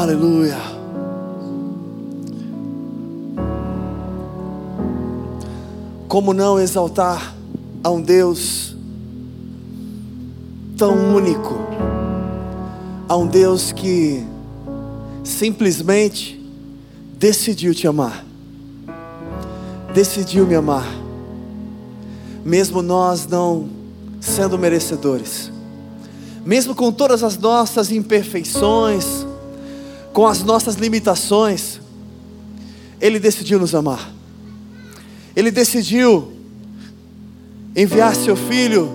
Aleluia. Como não exaltar a um Deus tão único, a um Deus que simplesmente decidiu te amar, decidiu me amar, mesmo nós não sendo merecedores, mesmo com todas as nossas imperfeições, com as nossas limitações, Ele decidiu nos amar, Ele decidiu enviar Seu Filho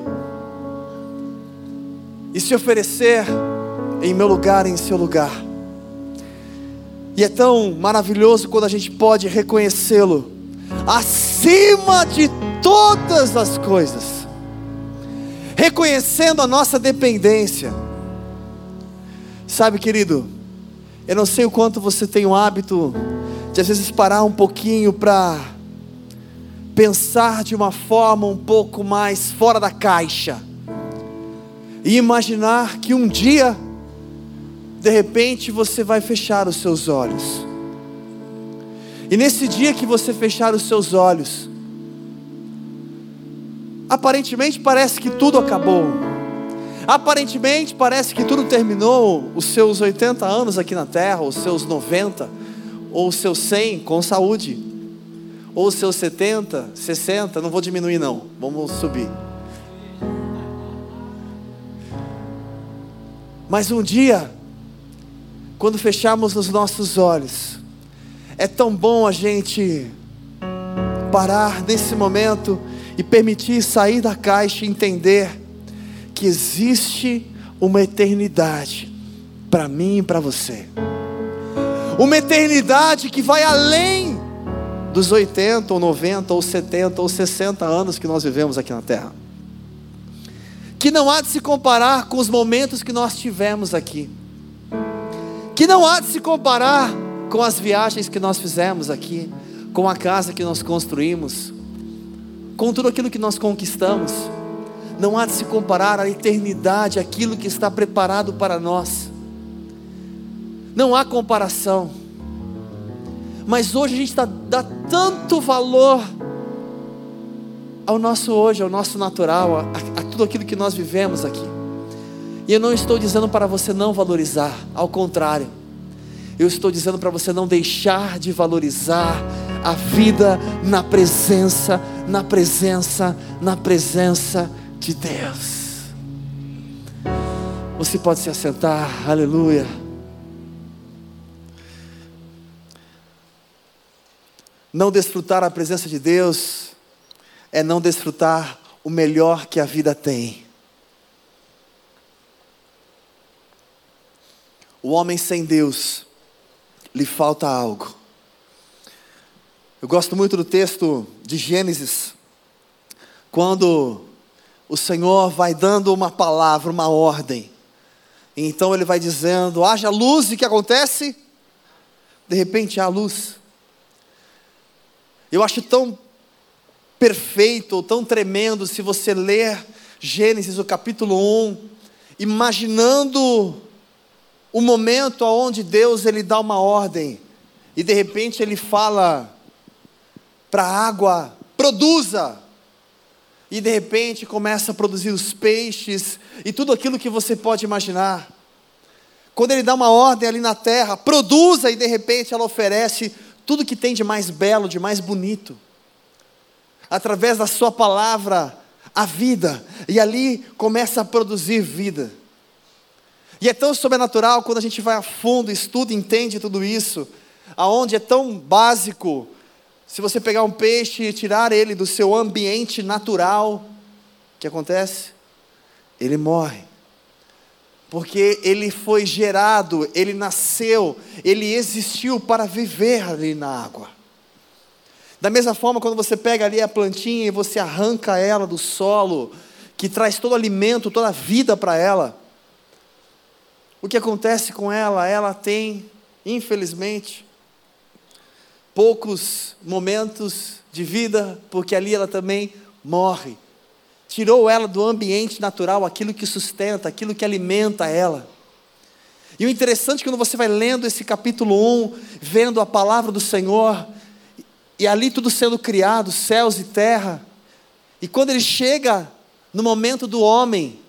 e se oferecer em meu lugar, em seu lugar. E é tão maravilhoso quando a gente pode reconhecê-lo acima de todas as coisas, reconhecendo a nossa dependência. Sabe, querido, eu não sei o quanto você tem o hábito de às vezes parar um pouquinho para pensar de uma forma um pouco mais fora da caixa e imaginar que um dia, de repente, você vai fechar os seus olhos. E nesse dia que você fechar os seus olhos, aparentemente parece que tudo acabou. Aparentemente parece que tudo terminou, os seus 80 anos aqui na terra, os seus 90, ou os seus 100 com saúde, ou os seus 70, 60, não vou diminuir não, vamos subir. Mas um dia, quando fecharmos os nossos olhos, é tão bom a gente parar nesse momento e permitir sair da caixa e entender que existe uma eternidade para mim e para você. Uma eternidade que vai além dos 80 ou 90 ou 70 ou 60 anos que nós vivemos aqui na terra que não há de se comparar com os momentos que nós tivemos aqui, que não há de se comparar com as viagens que nós fizemos aqui, com a casa que nós construímos, com tudo aquilo que nós conquistamos. Não há de se comparar à eternidade, aquilo que está preparado para nós. Não há comparação. Mas hoje a gente dá, dá tanto valor ao nosso hoje, ao nosso natural, a, a tudo aquilo que nós vivemos aqui. E eu não estou dizendo para você não valorizar, ao contrário, eu estou dizendo para você não deixar de valorizar a vida na presença, na presença, na presença de Deus. Você pode se assentar, aleluia. Não desfrutar a presença de Deus é não desfrutar o melhor que a vida tem. O homem sem Deus lhe falta algo. Eu gosto muito do texto de Gênesis, quando o Senhor vai dando uma palavra, uma ordem. E então ele vai dizendo: haja luz, e o que acontece? De repente há luz. Eu acho tão perfeito, tão tremendo, se você ler Gênesis, o capítulo 1, imaginando o momento onde Deus ele dá uma ordem e de repente ele fala para a água: produza. E de repente começa a produzir os peixes e tudo aquilo que você pode imaginar. Quando ele dá uma ordem ali na terra, produza, e de repente ela oferece tudo que tem de mais belo, de mais bonito através da Sua palavra, a vida, e ali começa a produzir vida. E é tão sobrenatural quando a gente vai a fundo, estuda, entende tudo isso, aonde é tão básico. Se você pegar um peixe e tirar ele do seu ambiente natural, o que acontece? Ele morre. Porque ele foi gerado, ele nasceu, ele existiu para viver ali na água. Da mesma forma, quando você pega ali a plantinha e você arranca ela do solo, que traz todo o alimento, toda a vida para ela, o que acontece com ela? Ela tem, infelizmente, poucos momentos de vida, porque ali ela também morre. Tirou ela do ambiente natural, aquilo que sustenta, aquilo que alimenta ela. E o interessante é quando você vai lendo esse capítulo 1, vendo a palavra do Senhor, e ali tudo sendo criado, céus e terra, e quando ele chega no momento do homem,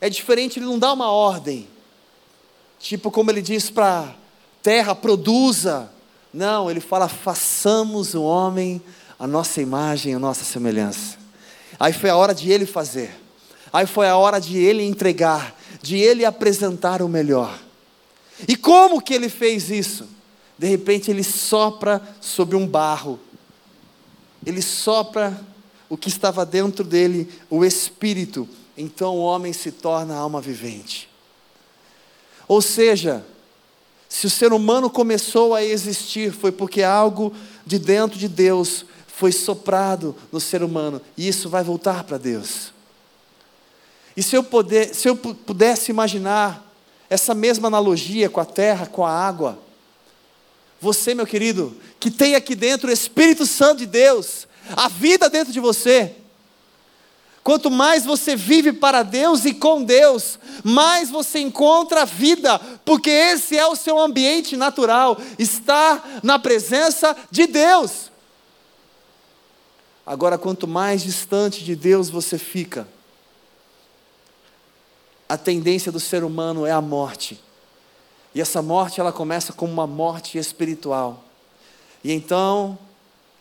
é diferente, ele não dá uma ordem, tipo como ele diz para terra, produza. Não, ele fala, façamos o homem a nossa imagem, a nossa semelhança. Aí foi a hora de ele fazer, aí foi a hora de ele entregar, de ele apresentar o melhor. E como que ele fez isso? De repente ele sopra sobre um barro, ele sopra o que estava dentro dele, o espírito, então o homem se torna alma vivente. Ou seja, se o ser humano começou a existir, foi porque algo de dentro de Deus foi soprado no ser humano, e isso vai voltar para Deus. E se eu, poder, se eu pudesse imaginar essa mesma analogia com a terra, com a água, você, meu querido, que tem aqui dentro o Espírito Santo de Deus, a vida dentro de você, Quanto mais você vive para Deus e com Deus, mais você encontra vida, porque esse é o seu ambiente natural, estar na presença de Deus. Agora, quanto mais distante de Deus você fica, a tendência do ser humano é a morte. E essa morte ela começa como uma morte espiritual. E então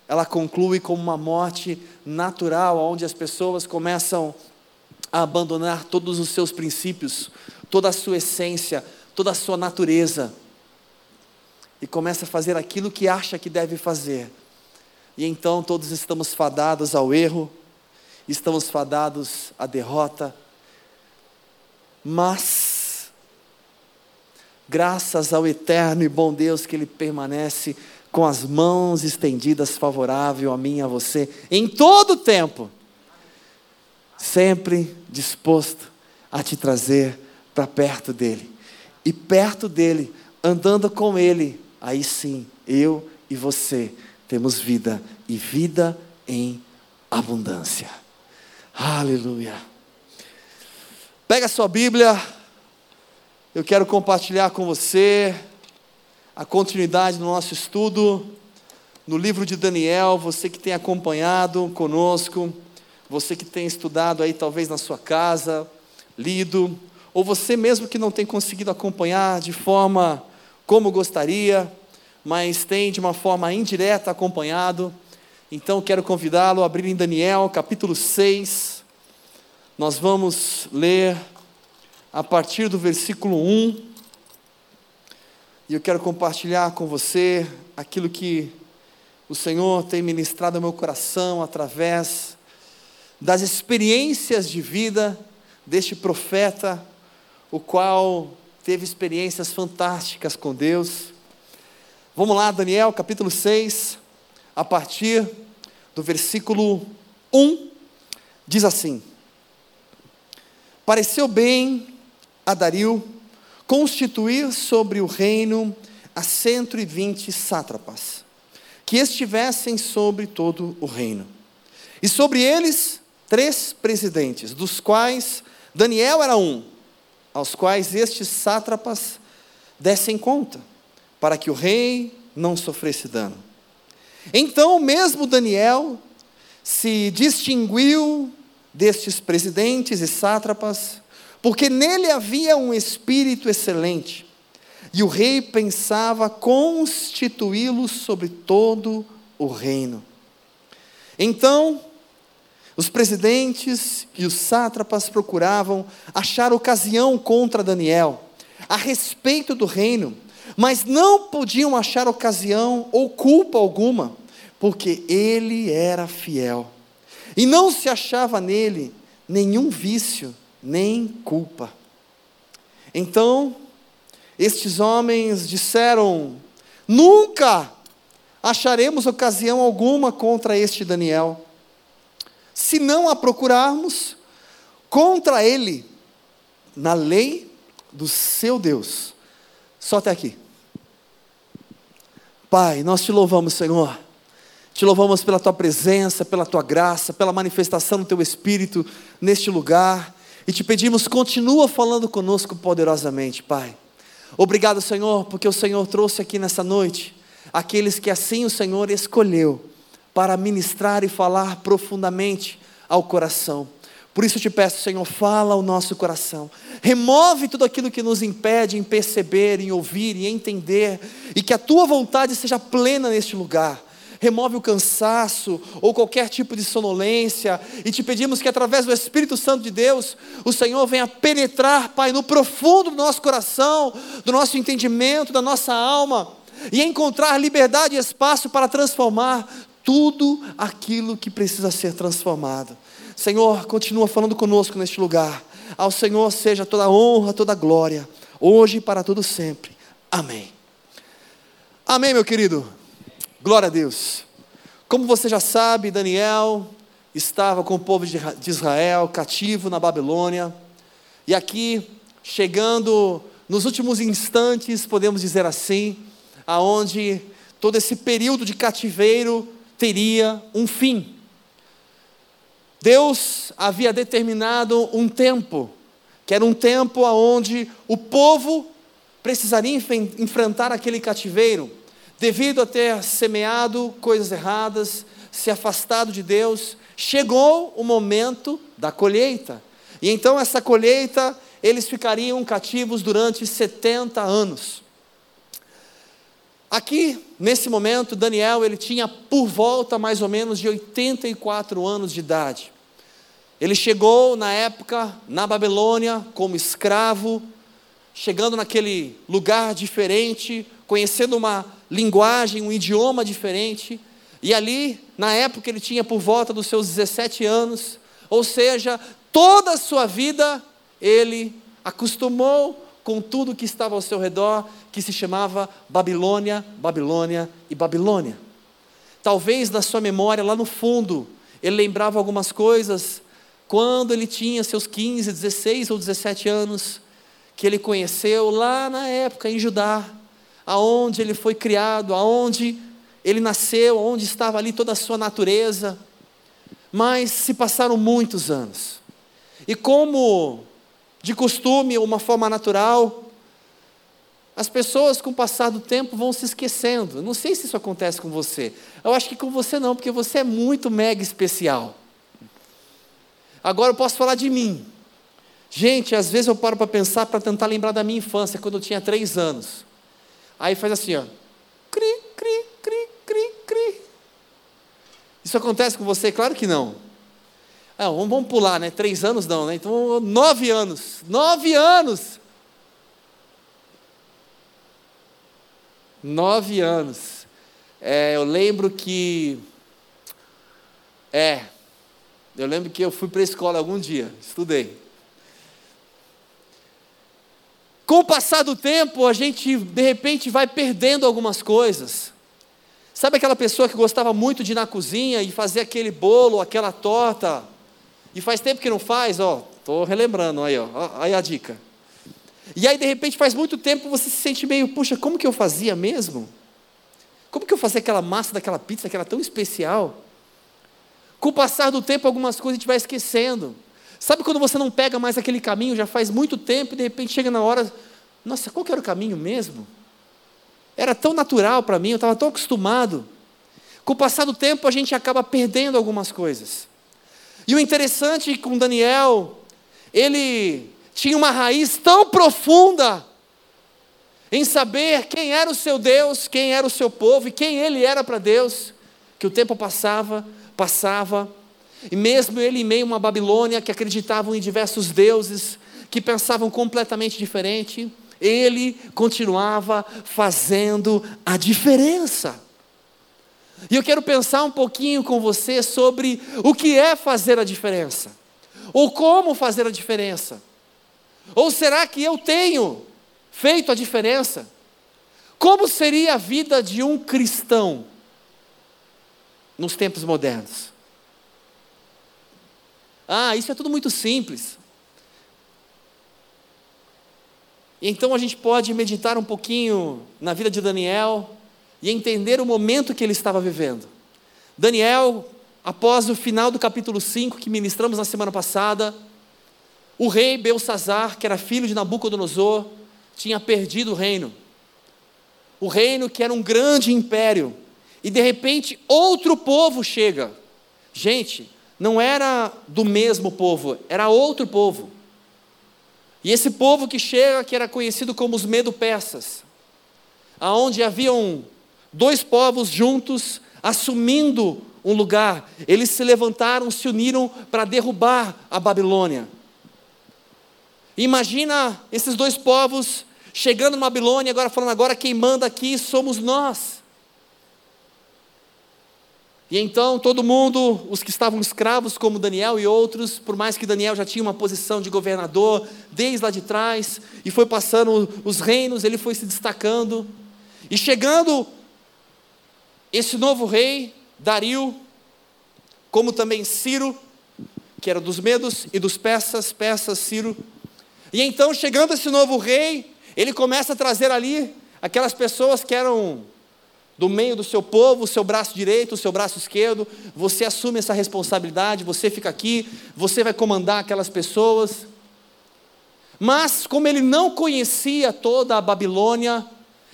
ela conclui como uma morte natural, onde as pessoas começam a abandonar todos os seus princípios, toda a sua essência, toda a sua natureza, e começa a fazer aquilo que acha que deve fazer. E então todos estamos fadados ao erro, estamos fadados à derrota, mas, graças ao eterno e bom Deus que Ele permanece com as mãos estendidas favorável a mim e a você, em todo o tempo, sempre disposto a te trazer para perto dele. E perto dele, andando com ele, aí sim, eu e você temos vida e vida em abundância. Aleluia. Pega a sua Bíblia, eu quero compartilhar com você a continuidade do nosso estudo no livro de Daniel, você que tem acompanhado conosco, você que tem estudado aí talvez na sua casa, lido, ou você mesmo que não tem conseguido acompanhar de forma como gostaria, mas tem de uma forma indireta acompanhado. Então quero convidá-lo a abrir em Daniel, capítulo 6. Nós vamos ler a partir do versículo 1 e eu quero compartilhar com você aquilo que o Senhor tem ministrado ao meu coração através das experiências de vida deste profeta, o qual teve experiências fantásticas com Deus. Vamos lá, Daniel, capítulo 6, a partir do versículo 1, diz assim: Pareceu bem a Dario constituir sobre o reino a 120 sátrapas, que estivessem sobre todo o reino. E sobre eles, três presidentes, dos quais Daniel era um, aos quais estes sátrapas dessem conta, para que o rei não sofresse dano. Então, mesmo Daniel se distinguiu destes presidentes e sátrapas, porque nele havia um espírito excelente, e o rei pensava constituí-lo sobre todo o reino. Então, os presidentes e os sátrapas procuravam achar ocasião contra Daniel a respeito do reino, mas não podiam achar ocasião ou culpa alguma, porque ele era fiel. E não se achava nele nenhum vício nem culpa. Então, estes homens disseram: Nunca acharemos ocasião alguma contra este Daniel, se não a procurarmos contra ele na lei do seu Deus. Só até aqui. Pai, nós te louvamos, Senhor. Te louvamos pela tua presença, pela tua graça, pela manifestação do teu Espírito neste lugar. E te pedimos, continua falando conosco poderosamente, Pai. Obrigado, Senhor, porque o Senhor trouxe aqui nessa noite aqueles que assim o Senhor escolheu para ministrar e falar profundamente ao coração. Por isso eu te peço, Senhor, fala ao nosso coração. Remove tudo aquilo que nos impede em perceber, em ouvir, em entender, e que a tua vontade seja plena neste lugar. Remove o cansaço ou qualquer tipo de sonolência, e te pedimos que através do Espírito Santo de Deus, o Senhor venha penetrar, Pai, no profundo do nosso coração, do nosso entendimento, da nossa alma, e encontrar liberdade e espaço para transformar tudo aquilo que precisa ser transformado. Senhor, continua falando conosco neste lugar. Ao Senhor seja toda honra, toda glória, hoje e para todo sempre. Amém. Amém, meu querido. Glória a Deus. Como você já sabe, Daniel estava com o povo de Israel cativo na Babilônia. E aqui, chegando nos últimos instantes, podemos dizer assim, aonde todo esse período de cativeiro teria um fim. Deus havia determinado um tempo, que era um tempo onde o povo precisaria enfrentar aquele cativeiro, devido a ter semeado coisas erradas, se afastado de Deus, chegou o momento da colheita. E então essa colheita, eles ficariam cativos durante 70 anos. Aqui, nesse momento, Daniel, ele tinha por volta mais ou menos de 84 anos de idade. Ele chegou na época na Babilônia como escravo, chegando naquele lugar diferente, conhecendo uma linguagem, um idioma diferente, e ali, na época, ele tinha por volta dos seus 17 anos, ou seja, toda a sua vida ele acostumou com tudo que estava ao seu redor, que se chamava Babilônia, Babilônia e Babilônia. Talvez na sua memória, lá no fundo, ele lembrava algumas coisas quando ele tinha seus 15, 16 ou 17 anos, que ele conheceu lá na época em Judá, aonde ele foi criado, aonde ele nasceu, onde estava ali toda a sua natureza. Mas se passaram muitos anos. E como de costume, uma forma natural, as pessoas com o passar do tempo vão se esquecendo. Não sei se isso acontece com você. Eu acho que com você não, porque você é muito mega especial. Agora eu posso falar de mim. Gente, às vezes eu paro para pensar, para tentar lembrar da minha infância, quando eu tinha três anos. Aí faz assim, ó. Cri, cri, cri, cri, cri. Isso acontece com você? Claro que não. Ah, vamos pular, né? Três anos não, né? Então, nove anos. Nove anos! Nove anos. É, eu lembro que. É, eu lembro que eu fui para a escola algum dia, estudei. Com o passar do tempo, a gente de repente vai perdendo algumas coisas. Sabe aquela pessoa que gostava muito de ir na cozinha e fazer aquele bolo, aquela torta, e faz tempo que não faz, ó, estou relembrando aí, ó, aí a dica. E aí de repente faz muito tempo você se sente meio, puxa, como que eu fazia mesmo? Como que eu fazia aquela massa daquela pizza que era tão especial? Com o passar do tempo, algumas coisas a gente vai esquecendo. Sabe quando você não pega mais aquele caminho, já faz muito tempo, e de repente chega na hora, nossa, qual que era o caminho mesmo? Era tão natural para mim, eu estava tão acostumado. Com o passar do tempo, a gente acaba perdendo algumas coisas. E o interessante com Daniel, ele tinha uma raiz tão profunda em saber quem era o seu Deus, quem era o seu povo e quem ele era para Deus, que o tempo passava, passava, e mesmo ele em meio a uma Babilônia que acreditavam em diversos deuses, que pensavam completamente diferente, ele continuava fazendo a diferença. E eu quero pensar um pouquinho com você sobre o que é fazer a diferença, ou como fazer a diferença. Ou será que eu tenho feito a diferença? Como seria a vida de um cristão nos tempos modernos. Ah, isso é tudo muito simples. Então a gente pode meditar um pouquinho na vida de Daniel e entender o momento que ele estava vivendo. Daniel, após o final do capítulo 5 que ministramos na semana passada, o rei Belsazar, que era filho de Nabucodonosor, tinha perdido o reino. O reino que era um grande império. E de repente outro povo chega. Gente, não era do mesmo povo, era outro povo. E esse povo que chega, que era conhecido como os Medo-Persas, aonde haviam dois povos juntos, assumindo um lugar, eles se levantaram, se uniram para derrubar a Babilônia. Imagina esses dois povos chegando na Babilônia, agora falando, agora quem manda aqui somos nós. E então todo mundo, os que estavam escravos, como Daniel e outros, por mais que Daniel já tinha uma posição de governador desde lá de trás, e foi passando os reinos, ele foi se destacando. E chegando esse novo rei, Dario, como também Ciro, que era dos medos e dos persas, persas, Ciro. E então, chegando esse novo rei, ele começa a trazer ali aquelas pessoas que eram do meio do seu povo, o seu braço direito, o seu braço esquerdo, você assume essa responsabilidade, você fica aqui, você vai comandar aquelas pessoas. Mas, como ele não conhecia toda a Babilônia,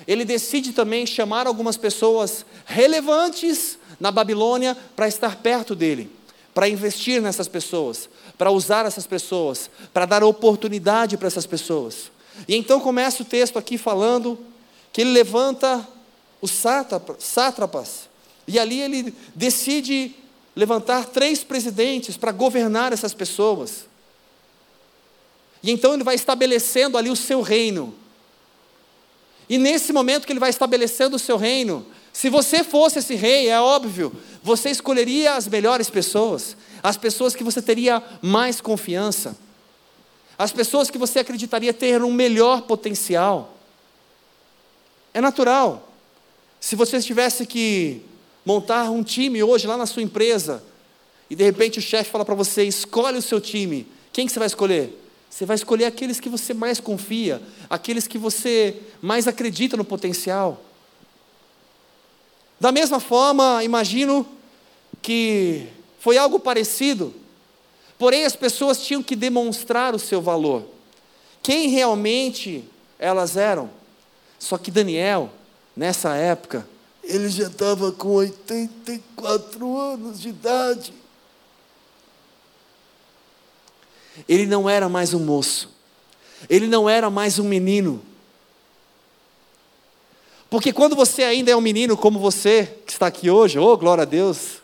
ele decide também chamar algumas pessoas relevantes na Babilônia para estar perto dele, para investir nessas pessoas, para usar essas pessoas, para dar oportunidade para essas pessoas. E então começa o texto aqui falando que ele levanta os sátrapas, e ali ele decide levantar três presidentes para governar essas pessoas. E então ele vai estabelecendo ali o seu reino. E nesse momento que ele vai estabelecendo o seu reino, se você fosse esse rei, é óbvio, você escolheria as melhores pessoas, as pessoas que você teria mais confiança, as pessoas que você acreditaria ter um melhor potencial. É natural. Se você tivesse que montar um time hoje lá na sua empresa, e de repente o chefe fala para você: escolhe o seu time, quem que você vai escolher? Você vai escolher aqueles que você mais confia, aqueles que você mais acredita no potencial. Da mesma forma, imagino que foi algo parecido, porém as pessoas tinham que demonstrar o seu valor, quem realmente elas eram. Só que Daniel, nessa época, ele já estava com 84 anos de idade. Ele não era mais um moço, ele não era mais um menino. Porque quando você ainda é um menino como você, que está aqui hoje, oh glória a Deus,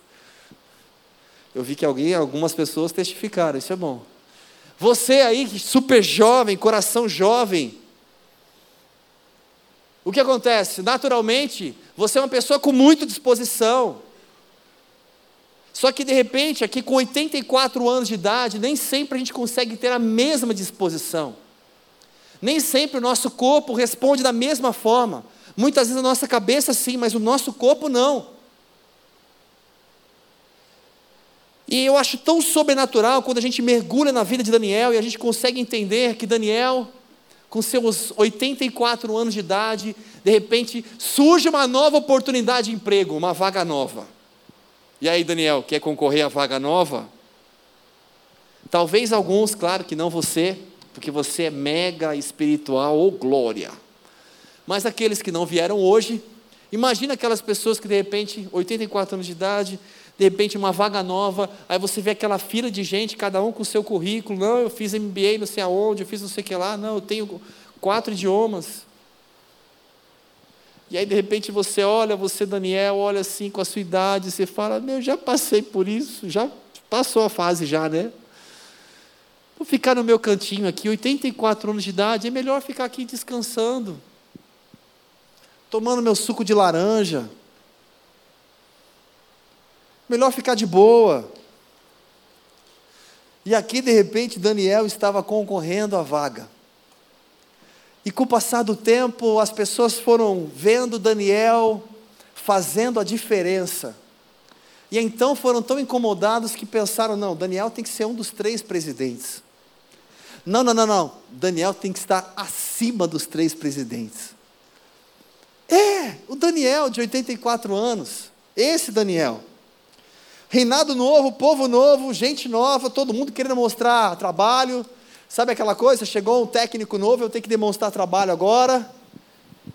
eu vi que alguém, algumas pessoas testificaram, isso é bom. Você aí, super jovem, coração jovem, o que acontece? Naturalmente, você é uma pessoa com muita disposição. Só que de repente, aqui com 84 anos de idade, nem sempre a gente consegue ter a mesma disposição. Nem sempre o nosso corpo responde da mesma forma. Muitas vezes a nossa cabeça sim, mas o nosso corpo não. E eu acho tão sobrenatural quando a gente mergulha na vida de Daniel e a gente consegue entender que Daniel, com seus 84 anos de idade, de repente surge uma nova oportunidade de emprego, uma vaga nova. E aí, Daniel, quer concorrer à vaga nova? Talvez alguns, claro que não você, porque você é mega espiritual ou glória. Mas aqueles que não vieram hoje, imagina aquelas pessoas que de repente, 84 anos de idade, de repente uma vaga nova, aí você vê aquela fila de gente, cada um com o seu currículo, não, eu fiz MBA não sei aonde, eu fiz não sei o que lá, não, eu tenho quatro idiomas. E aí, de repente, você olha, você, Daniel, olha assim com a sua idade, você fala: Meu, já passei por isso, já passou a fase, já, né? Vou ficar no meu cantinho aqui, 84 anos de idade, é melhor ficar aqui descansando, tomando meu suco de laranja. Melhor ficar de boa. E aqui, de repente, Daniel estava concorrendo à vaga. E com o passar do tempo, as pessoas foram vendo Daniel fazendo a diferença. E então foram tão incomodados que pensaram: não, Daniel tem que ser um dos três presidentes. Não, não, não, não. Daniel tem que estar acima dos três presidentes. É, o Daniel de 84 anos. Esse Daniel. Reinado novo, povo novo, gente nova, todo mundo querendo mostrar trabalho, Sabe aquela coisa? Chegou um técnico novo, eu tenho que demonstrar trabalho agora.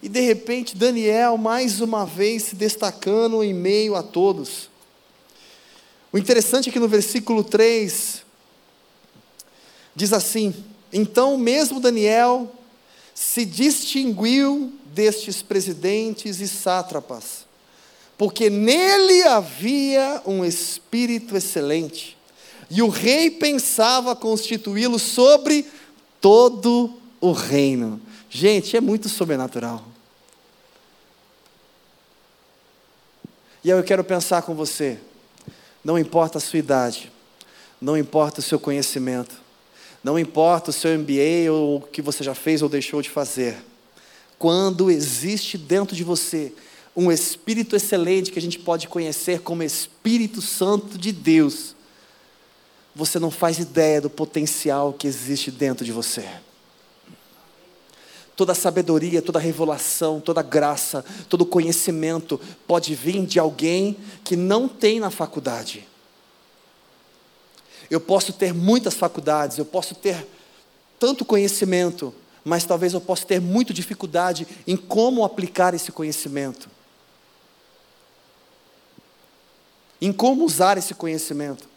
E de repente, Daniel, mais uma vez, se destacando em meio a todos. O interessante é que no versículo 3, diz assim: Então, mesmo Daniel se distinguiu destes presidentes e sátrapas, porque nele havia um espírito excelente e o rei pensava constituí-lo sobre todo o reino. Gente, é muito sobrenatural. E aí eu quero pensar com você. Não importa a sua idade, não importa o seu conhecimento, não importa o seu MBA ou o que você já fez ou deixou de fazer. Quando existe dentro de você um espírito excelente que a gente pode conhecer como Espírito Santo de Deus, você não faz ideia do potencial que existe dentro de você. Toda sabedoria, toda revelação, toda graça, todo conhecimento pode vir de alguém que não tem na faculdade. Eu posso ter muitas faculdades, eu posso ter tanto conhecimento, mas talvez eu possa ter muita dificuldade em como aplicar esse conhecimento. Em como usar esse conhecimento.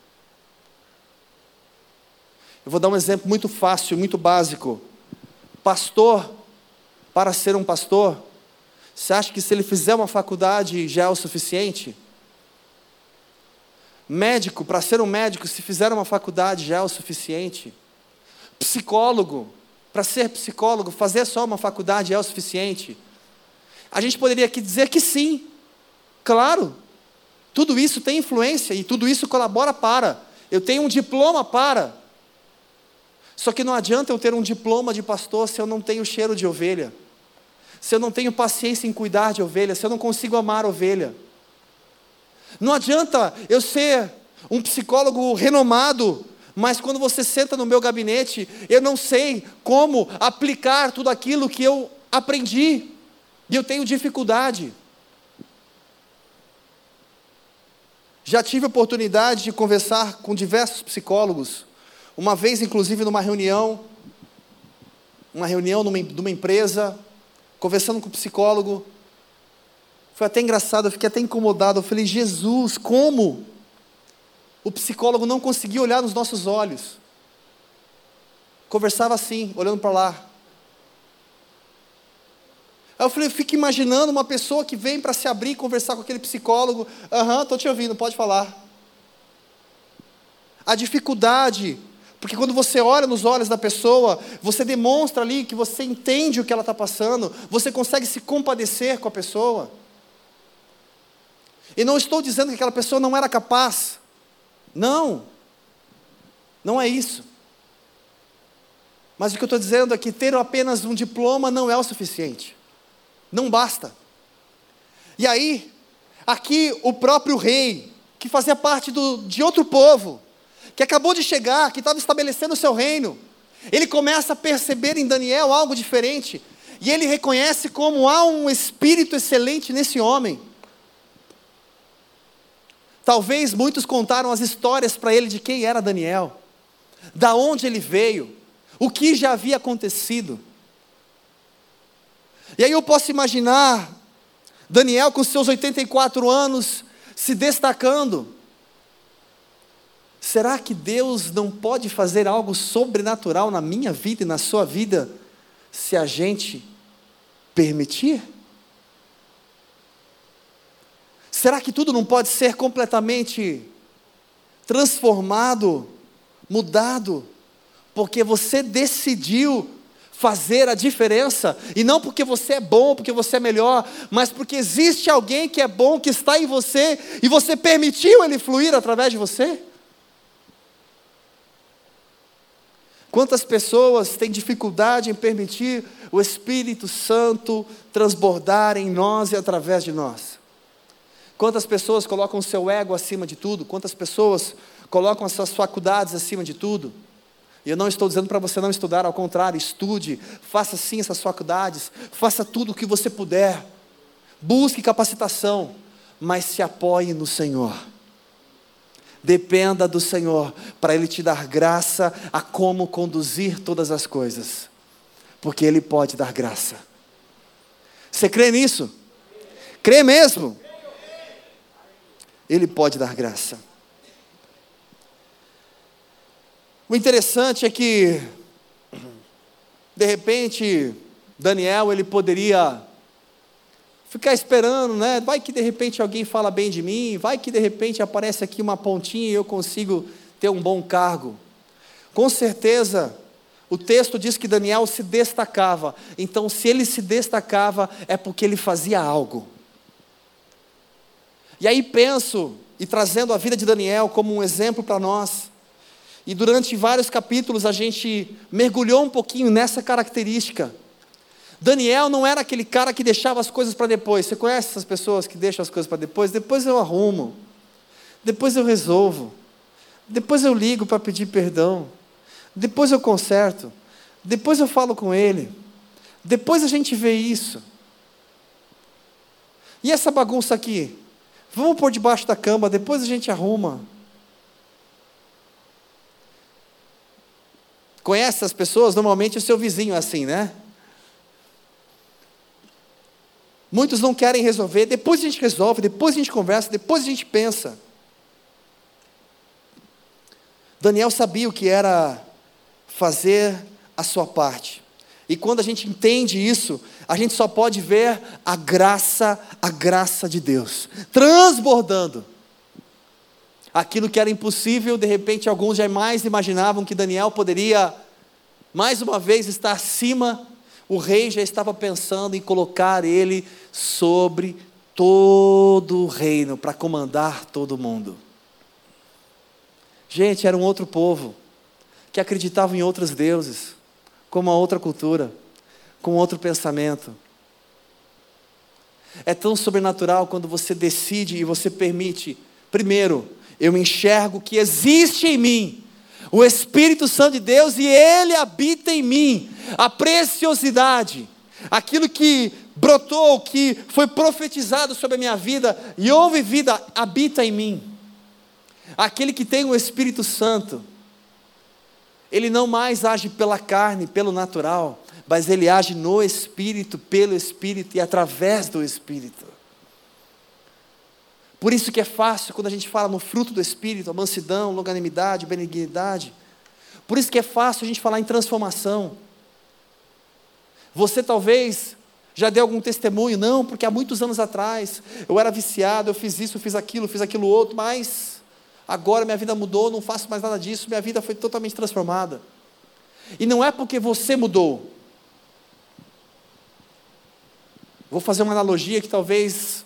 Eu vou dar um exemplo muito fácil, muito básico. Pastor, para ser um pastor, você acha que se ele fizer uma faculdade já é o suficiente? Médico, para ser um médico, se fizer uma faculdade já é o suficiente? Psicólogo, para ser psicólogo, fazer só uma faculdade é o suficiente? A gente poderia aqui dizer que sim, claro, tudo isso tem influência e tudo isso colabora para. Eu tenho um diploma para. Só que não adianta eu ter um diploma de pastor se eu não tenho cheiro de ovelha, se eu não tenho paciência em cuidar de ovelha, se eu não consigo amar ovelha. Não adianta eu ser um psicólogo renomado, mas quando você senta no meu gabinete, eu não sei como aplicar tudo aquilo que eu aprendi, e eu tenho dificuldade. Já tive a oportunidade de conversar com diversos psicólogos, uma vez, inclusive, numa reunião, uma reunião numa, numa empresa, conversando com o psicólogo, foi até engraçado, eu fiquei até incomodado. Eu falei, Jesus, como? O psicólogo não conseguia olhar nos nossos olhos. Conversava assim, olhando para lá. Aí eu falei, eu fico imaginando uma pessoa que vem para se abrir e conversar com aquele psicólogo. Aham, estou te ouvindo, pode falar. A dificuldade porque quando você olha nos olhos da pessoa, você demonstra ali que você entende o que ela está passando, você consegue se compadecer com a pessoa. E não estou dizendo que aquela pessoa não era capaz. Não. Não é isso. Mas o que eu estou dizendo é que ter apenas um diploma não é o suficiente. Não basta. E aí, aqui o próprio rei, que fazia parte do, de outro povo, que acabou de chegar, que estava estabelecendo o seu reino, ele começa a perceber em Daniel algo diferente, e ele reconhece como há um espírito excelente nesse homem. Talvez muitos contaram as histórias para ele de quem era Daniel, da onde ele veio, o que já havia acontecido. E aí eu posso imaginar Daniel com seus 84 anos se destacando, Será que Deus não pode fazer algo sobrenatural na minha vida e na sua vida se a gente permitir? Será que tudo não pode ser completamente transformado, mudado, porque você decidiu fazer a diferença, e não porque você é bom, porque você é melhor, mas porque existe alguém que é bom, que está em você, e você permitiu ele fluir através de você? Quantas pessoas têm dificuldade em permitir o Espírito Santo transbordar em nós e através de nós? Quantas pessoas colocam o seu ego acima de tudo? Quantas pessoas colocam as suas faculdades acima de tudo? E eu não estou dizendo para você não estudar, ao contrário, estude, faça sim essas faculdades, faça tudo o que você puder, busque capacitação, mas se apoie no Senhor. Dependa do Senhor para Ele te dar graça a como conduzir todas as coisas, porque Ele pode dar graça. Você crê nisso? Crê mesmo? Ele pode dar graça. O interessante é que, de repente, Daniel ele poderia ficar esperando, né? Vai que de repente alguém fala bem de mim, vai que de repente aparece aqui uma pontinha e eu consigo ter um bom cargo. Com certeza, o texto diz que Daniel se destacava. Então, se ele se destacava, é porque ele fazia algo. E aí penso, e trazendo a vida de Daniel como um exemplo para nós, e durante vários capítulos a gente mergulhou um pouquinho nessa característica. Daniel não era aquele cara que deixava as coisas para depois. Você conhece essas pessoas que deixam as coisas para depois? Depois eu arrumo. Depois eu resolvo. Depois eu ligo para pedir perdão. Depois eu conserto. Depois eu falo com ele. Depois a gente vê isso. E essa bagunça aqui? Vamos pôr debaixo da cama, depois a gente arruma. Conhece essas pessoas? Normalmente o seu vizinho é assim, né? Muitos não querem resolver, depois a gente resolve, depois a gente conversa, depois a gente pensa. Daniel sabia o que era fazer a sua parte. E quando a gente entende isso, a gente só pode ver a graça, a graça de Deus transbordando. Aquilo que era impossível, de repente alguns jamais imaginavam que Daniel poderia mais uma vez estar acima o rei já estava pensando em colocar ele sobre todo o reino, para comandar todo mundo. Gente, era um outro povo, que acreditava em outros deuses, com uma outra cultura, com outro pensamento. É tão sobrenatural quando você decide e você permite, primeiro, eu enxergo que existe em mim o Espírito Santo de Deus e ele habita em mim. A preciosidade, aquilo que brotou, que foi profetizado sobre a minha vida e houve vida, habita em mim. Aquele que tem o Espírito Santo, ele não mais age pela carne, pelo natural, mas ele age no Espírito, pelo Espírito e através do Espírito. Por isso que é fácil quando a gente fala no fruto do Espírito, a mansidão, longanimidade, benignidade. Por isso que é fácil a gente falar em transformação. Você talvez já deu algum testemunho, não, porque há muitos anos atrás eu era viciado, eu fiz isso, eu fiz aquilo, eu fiz aquilo outro, mas agora minha vida mudou, não faço mais nada disso, minha vida foi totalmente transformada. E não é porque você mudou. Vou fazer uma analogia que talvez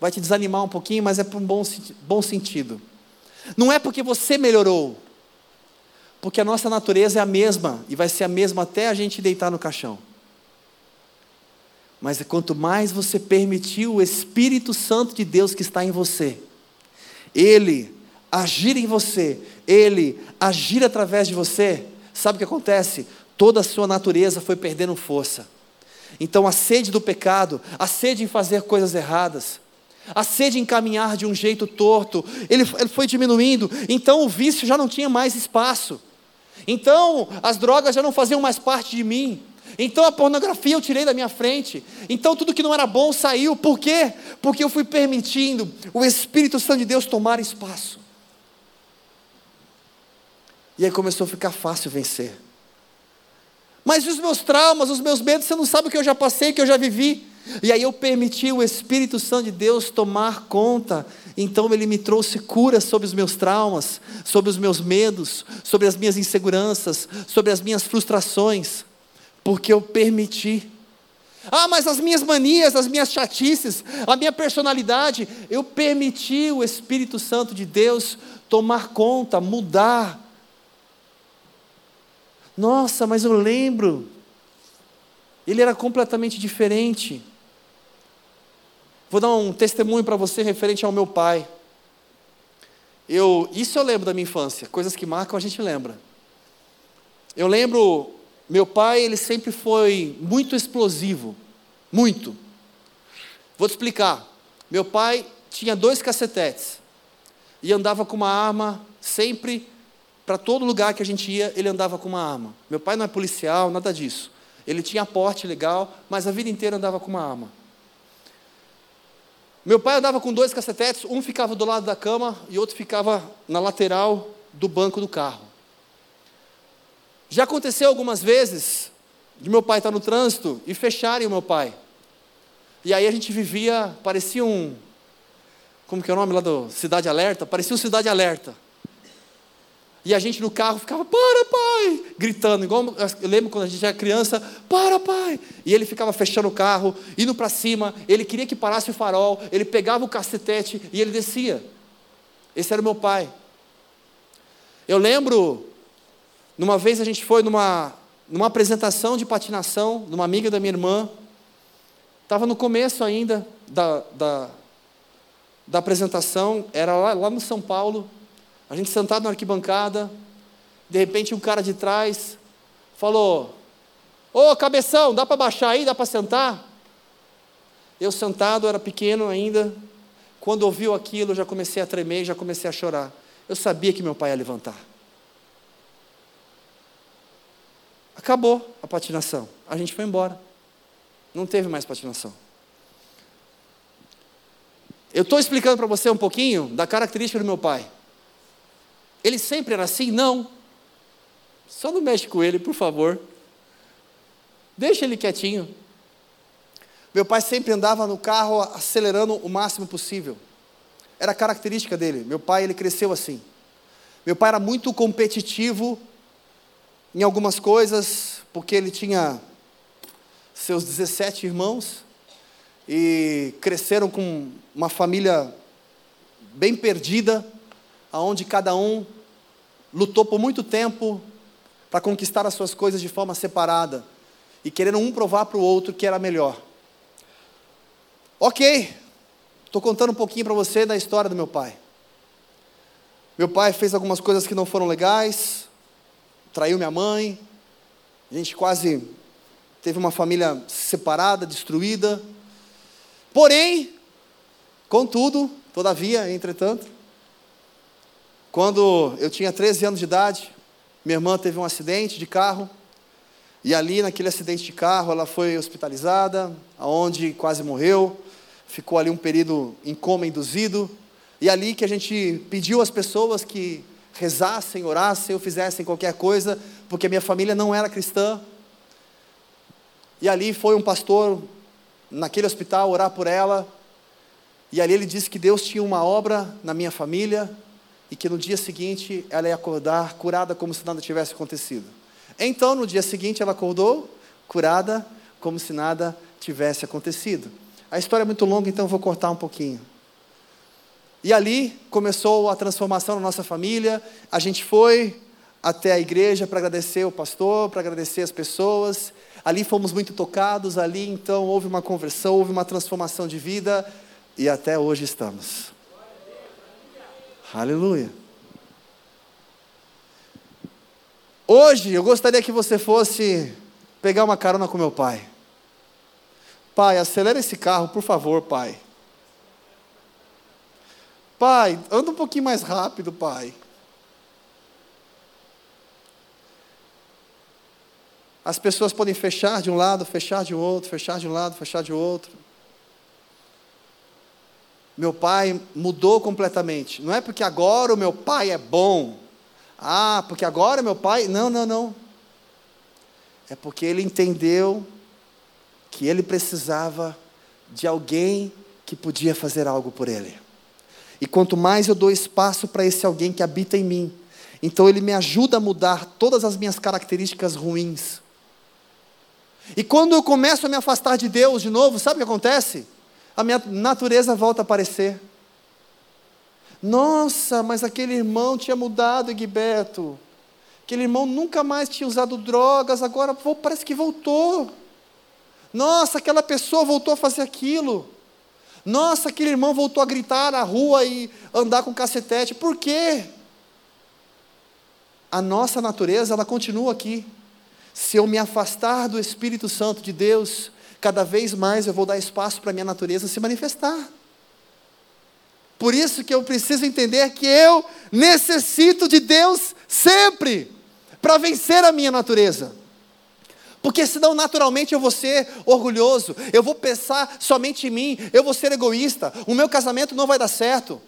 vai te desanimar um pouquinho, mas é para um bom, bom sentido. Não é porque você melhorou, porque a nossa natureza é a mesma e vai ser a mesma até a gente deitar no caixão. Mas é quanto mais você permitir o Espírito Santo de Deus que está em você, ele agir em você, ele agir através de você, sabe o que acontece? Toda a sua natureza foi perdendo força. Então a sede do pecado, a sede em fazer coisas erradas, a sede em caminhar de um jeito torto, ele, ele foi diminuindo, então o vício já não tinha mais espaço, então as drogas já não faziam mais parte de mim, então a pornografia eu tirei da minha frente, então tudo que não era bom saiu, por quê? Porque eu fui permitindo o Espírito Santo de Deus tomar espaço, e aí começou a ficar fácil vencer. Mas os meus traumas, os meus medos, você não sabe o que eu já passei, o que eu já vivi. E aí eu permiti o Espírito Santo de Deus tomar conta. Então ele me trouxe cura sobre os meus traumas, sobre os meus medos, sobre as minhas inseguranças, sobre as minhas frustrações, porque eu permiti. Ah, mas as minhas manias, as minhas chatices, a minha personalidade, eu permiti o Espírito Santo de Deus tomar conta, mudar. Nossa, mas eu lembro, ele era completamente diferente. Vou dar um testemunho para você referente ao meu pai. Eu, isso eu lembro da minha infância, coisas que marcam a gente lembra. Eu lembro, meu pai, ele sempre foi muito explosivo, muito. Vou te explicar. Meu pai tinha dois cacetetes. e andava com uma arma sempre para todo lugar que a gente ia, ele andava com uma arma. Meu pai não é policial, nada disso. Ele tinha porte legal, mas a vida inteira andava com uma arma. Meu pai andava com dois cacetetes, um ficava do lado da cama e outro ficava na lateral do banco do carro. Já aconteceu algumas vezes de meu pai estar no trânsito e fecharem o meu pai. E aí a gente vivia, parecia um. Como que é o nome lá do Cidade Alerta? Parecia um Cidade Alerta. E a gente no carro ficava, para pai, gritando, igual eu lembro quando a gente era criança, para pai. E ele ficava fechando o carro, indo para cima, ele queria que parasse o farol, ele pegava o cacetete e ele descia. Esse era o meu pai. Eu lembro, numa vez a gente foi numa, numa apresentação de patinação, de uma amiga da minha irmã, estava no começo ainda da, da, da apresentação, era lá, lá no São Paulo, a gente sentado na arquibancada, de repente um cara de trás falou: Ô cabeção, dá para baixar aí, dá para sentar? Eu sentado, era pequeno ainda, quando ouviu aquilo, já comecei a tremer, já comecei a chorar. Eu sabia que meu pai ia levantar. Acabou a patinação. A gente foi embora. Não teve mais patinação. Eu estou explicando para você um pouquinho da característica do meu pai. Ele sempre era assim? Não. Só não mexe com ele, por favor. Deixa ele quietinho. Meu pai sempre andava no carro acelerando o máximo possível. Era característica dele. Meu pai, ele cresceu assim. Meu pai era muito competitivo em algumas coisas, porque ele tinha seus 17 irmãos e cresceram com uma família bem perdida, aonde cada um lutou por muito tempo para conquistar as suas coisas de forma separada e querendo um provar para o outro que era melhor. Ok, estou contando um pouquinho para você da história do meu pai. Meu pai fez algumas coisas que não foram legais, traiu minha mãe, a gente quase teve uma família separada, destruída. Porém, contudo, todavia, entretanto, quando eu tinha 13 anos de idade, minha irmã teve um acidente de carro, e ali naquele acidente de carro ela foi hospitalizada, aonde quase morreu, ficou ali um período em coma induzido, e ali que a gente pediu às pessoas que rezassem, orassem ou fizessem qualquer coisa, porque a minha família não era cristã. E ali foi um pastor naquele hospital orar por ela, e ali ele disse que Deus tinha uma obra na minha família, e que no dia seguinte ela ia acordar curada como se nada tivesse acontecido. Então, no dia seguinte, ela acordou curada como se nada tivesse acontecido. A história é muito longa, então eu vou cortar um pouquinho. E ali começou a transformação na nossa família. A gente foi até a igreja para agradecer o pastor, para agradecer as pessoas. Ali fomos muito tocados, ali então houve uma conversão, houve uma transformação de vida e até hoje estamos. Aleluia. Hoje eu gostaria que você fosse pegar uma carona com meu pai. Pai, acelera esse carro, por favor, pai. Pai, anda um pouquinho mais rápido, pai. As pessoas podem fechar de um lado, fechar de outro, fechar de um lado, fechar de outro meu pai mudou completamente. Não é porque agora o meu pai é bom. Ah, porque agora meu pai. Não, não, não. É porque ele entendeu que ele precisava de alguém que podia fazer algo por ele. E quanto mais eu dou espaço para esse alguém que habita em mim, então ele me ajuda a mudar todas as minhas características ruins. E quando eu começo a me afastar de Deus de novo, sabe o que acontece? A minha natureza volta a aparecer. Nossa, mas aquele irmão tinha mudado, Egberto. Aquele irmão nunca mais tinha usado drogas, agora parece que voltou. Nossa, aquela pessoa voltou a fazer aquilo. Nossa, aquele irmão voltou a gritar na rua e andar com cacetete. Por quê? A nossa natureza, ela continua aqui. Se eu me afastar do Espírito Santo de Deus, cada vez mais eu vou dar espaço para a minha natureza se manifestar. Por isso que eu preciso entender que eu necessito de Deus sempre para vencer a minha natureza. Porque senão naturalmente eu vou ser orgulhoso, eu vou pensar somente em mim, eu vou ser egoísta, o meu casamento não vai dar certo.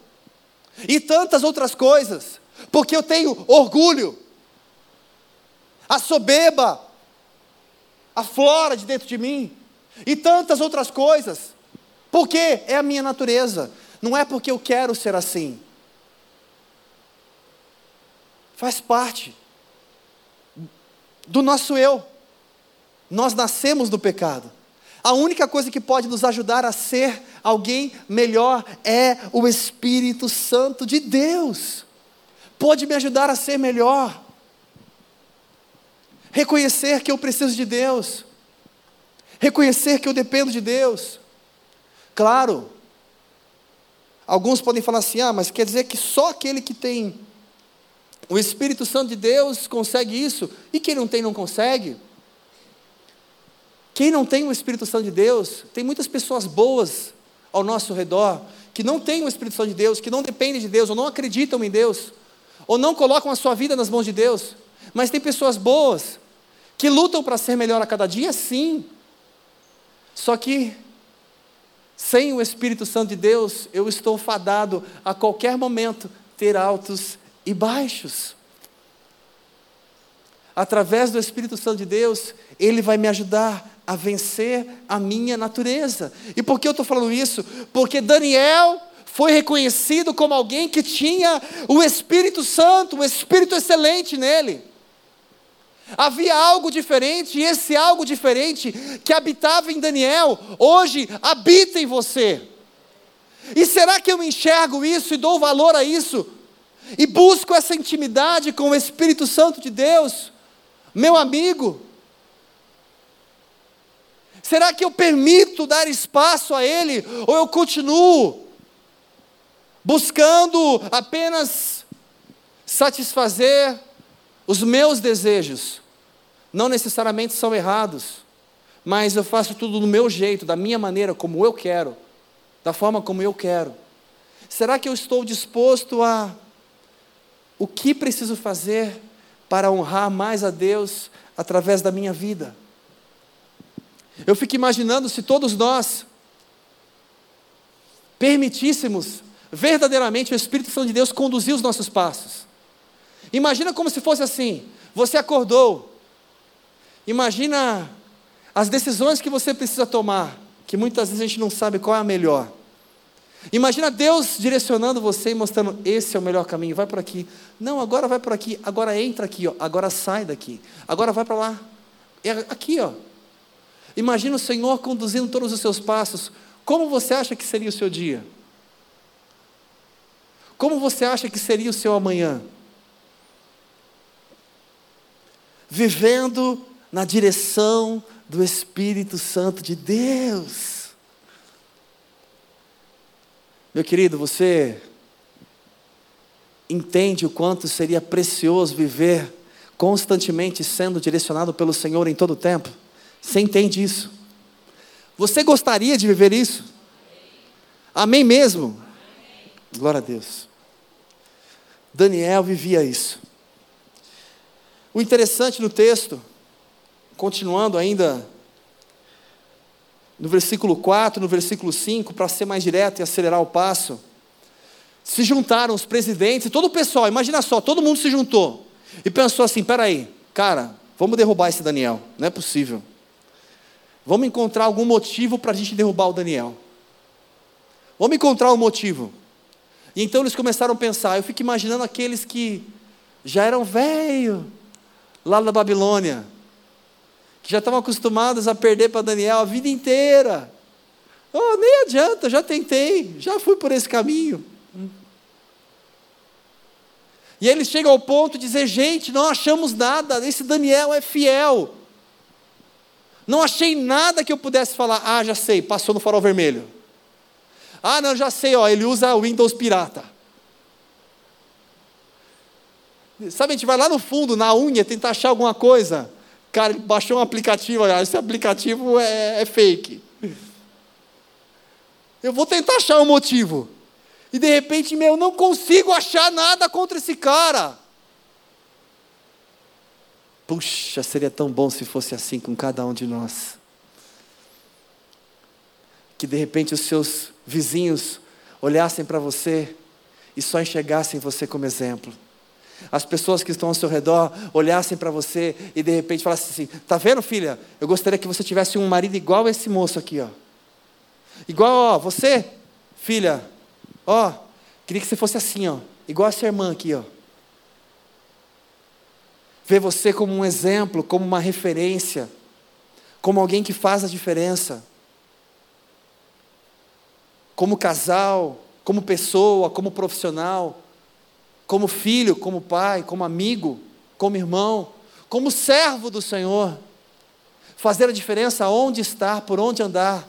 E tantas outras coisas, porque eu tenho orgulho. A soberba aflora de dentro de mim, e tantas outras coisas. Porque é a minha natureza, não é porque eu quero ser assim. Faz parte do nosso eu. Nós nascemos do pecado. A única coisa que pode nos ajudar a ser alguém melhor é o Espírito Santo de Deus. Pode me ajudar a ser melhor. Reconhecer que eu preciso de Deus. Reconhecer que eu dependo de Deus. Claro, alguns podem falar assim: ah, mas quer dizer que só aquele que tem o Espírito Santo de Deus consegue isso, e quem não tem não consegue? Quem não tem o Espírito Santo de Deus, tem muitas pessoas boas ao nosso redor, que não têm o Espírito Santo de Deus, que não dependem de Deus, ou não acreditam em Deus, ou não colocam a sua vida nas mãos de Deus, mas tem pessoas boas, que lutam para ser melhor a cada dia, sim, só que, sem o Espírito Santo de Deus, eu estou fadado a qualquer momento ter altos e baixos. Através do Espírito Santo de Deus, Ele vai me ajudar a vencer a minha natureza. E por que eu estou falando isso? Porque Daniel foi reconhecido como alguém que tinha o Espírito Santo, um Espírito excelente nele. Havia algo diferente, e esse algo diferente que habitava em Daniel, hoje habita em você. E será que eu enxergo isso e dou valor a isso? E busco essa intimidade com o Espírito Santo de Deus? Meu amigo, Será que eu permito dar espaço a Ele? Ou eu continuo buscando apenas satisfazer os meus desejos? Não necessariamente são errados, mas eu faço tudo do meu jeito, da minha maneira, como eu quero, da forma como eu quero. Será que eu estou disposto a o que preciso fazer para honrar mais a Deus através da minha vida? Eu fico imaginando se todos nós permitíssemos verdadeiramente o Espírito Santo de Deus conduzir os nossos passos. Imagina como se fosse assim: você acordou, imagina as decisões que você precisa tomar, que muitas vezes a gente não sabe qual é a melhor. Imagina Deus direcionando você e mostrando: esse é o melhor caminho, vai por aqui. Não, agora vai por aqui, agora entra aqui, ó, agora sai daqui, agora vai para lá. É aqui, ó, Imagina o Senhor conduzindo todos os seus passos. Como você acha que seria o seu dia? Como você acha que seria o seu amanhã? Vivendo na direção do Espírito Santo de Deus. Meu querido, você entende o quanto seria precioso viver constantemente sendo direcionado pelo Senhor em todo o tempo? Você entende isso? Você gostaria de viver isso? Amém mesmo? Glória a Deus. Daniel vivia isso. O interessante no texto, continuando ainda no versículo 4, no versículo 5, para ser mais direto e acelerar o passo, se juntaram os presidentes e todo o pessoal, imagina só, todo mundo se juntou e pensou assim: peraí, cara, vamos derrubar esse Daniel, não é possível. Vamos encontrar algum motivo para a gente derrubar o Daniel. Vamos encontrar um motivo. E então eles começaram a pensar. Eu fico imaginando aqueles que já eram velhos lá na Babilônia, que já estavam acostumados a perder para Daniel a vida inteira. Oh, nem adianta, já tentei, já fui por esse caminho. E eles chegam ao ponto de dizer: gente, não achamos nada, esse Daniel é fiel. Não achei nada que eu pudesse falar, ah, já sei, passou no farol vermelho. Ah, não, já sei, ó, ele usa Windows pirata. Sabe, a gente vai lá no fundo, na unha, tentar achar alguma coisa. Cara, ele baixou um aplicativo, esse aplicativo é, é fake. Eu vou tentar achar um motivo. E de repente, meu, não consigo achar nada contra esse cara. Puxa, seria tão bom se fosse assim com cada um de nós. Que de repente os seus vizinhos olhassem para você e só enxergassem você como exemplo. As pessoas que estão ao seu redor olhassem para você e de repente falassem assim: "Tá vendo, filha? Eu gostaria que você tivesse um marido igual esse moço aqui, ó. Igual, ó, você, filha, ó, queria que você fosse assim, ó, igual a sua irmã aqui, ó. Ver você como um exemplo, como uma referência, como alguém que faz a diferença. Como casal, como pessoa, como profissional, como filho, como pai, como amigo, como irmão, como servo do Senhor. Fazer a diferença onde estar, por onde andar.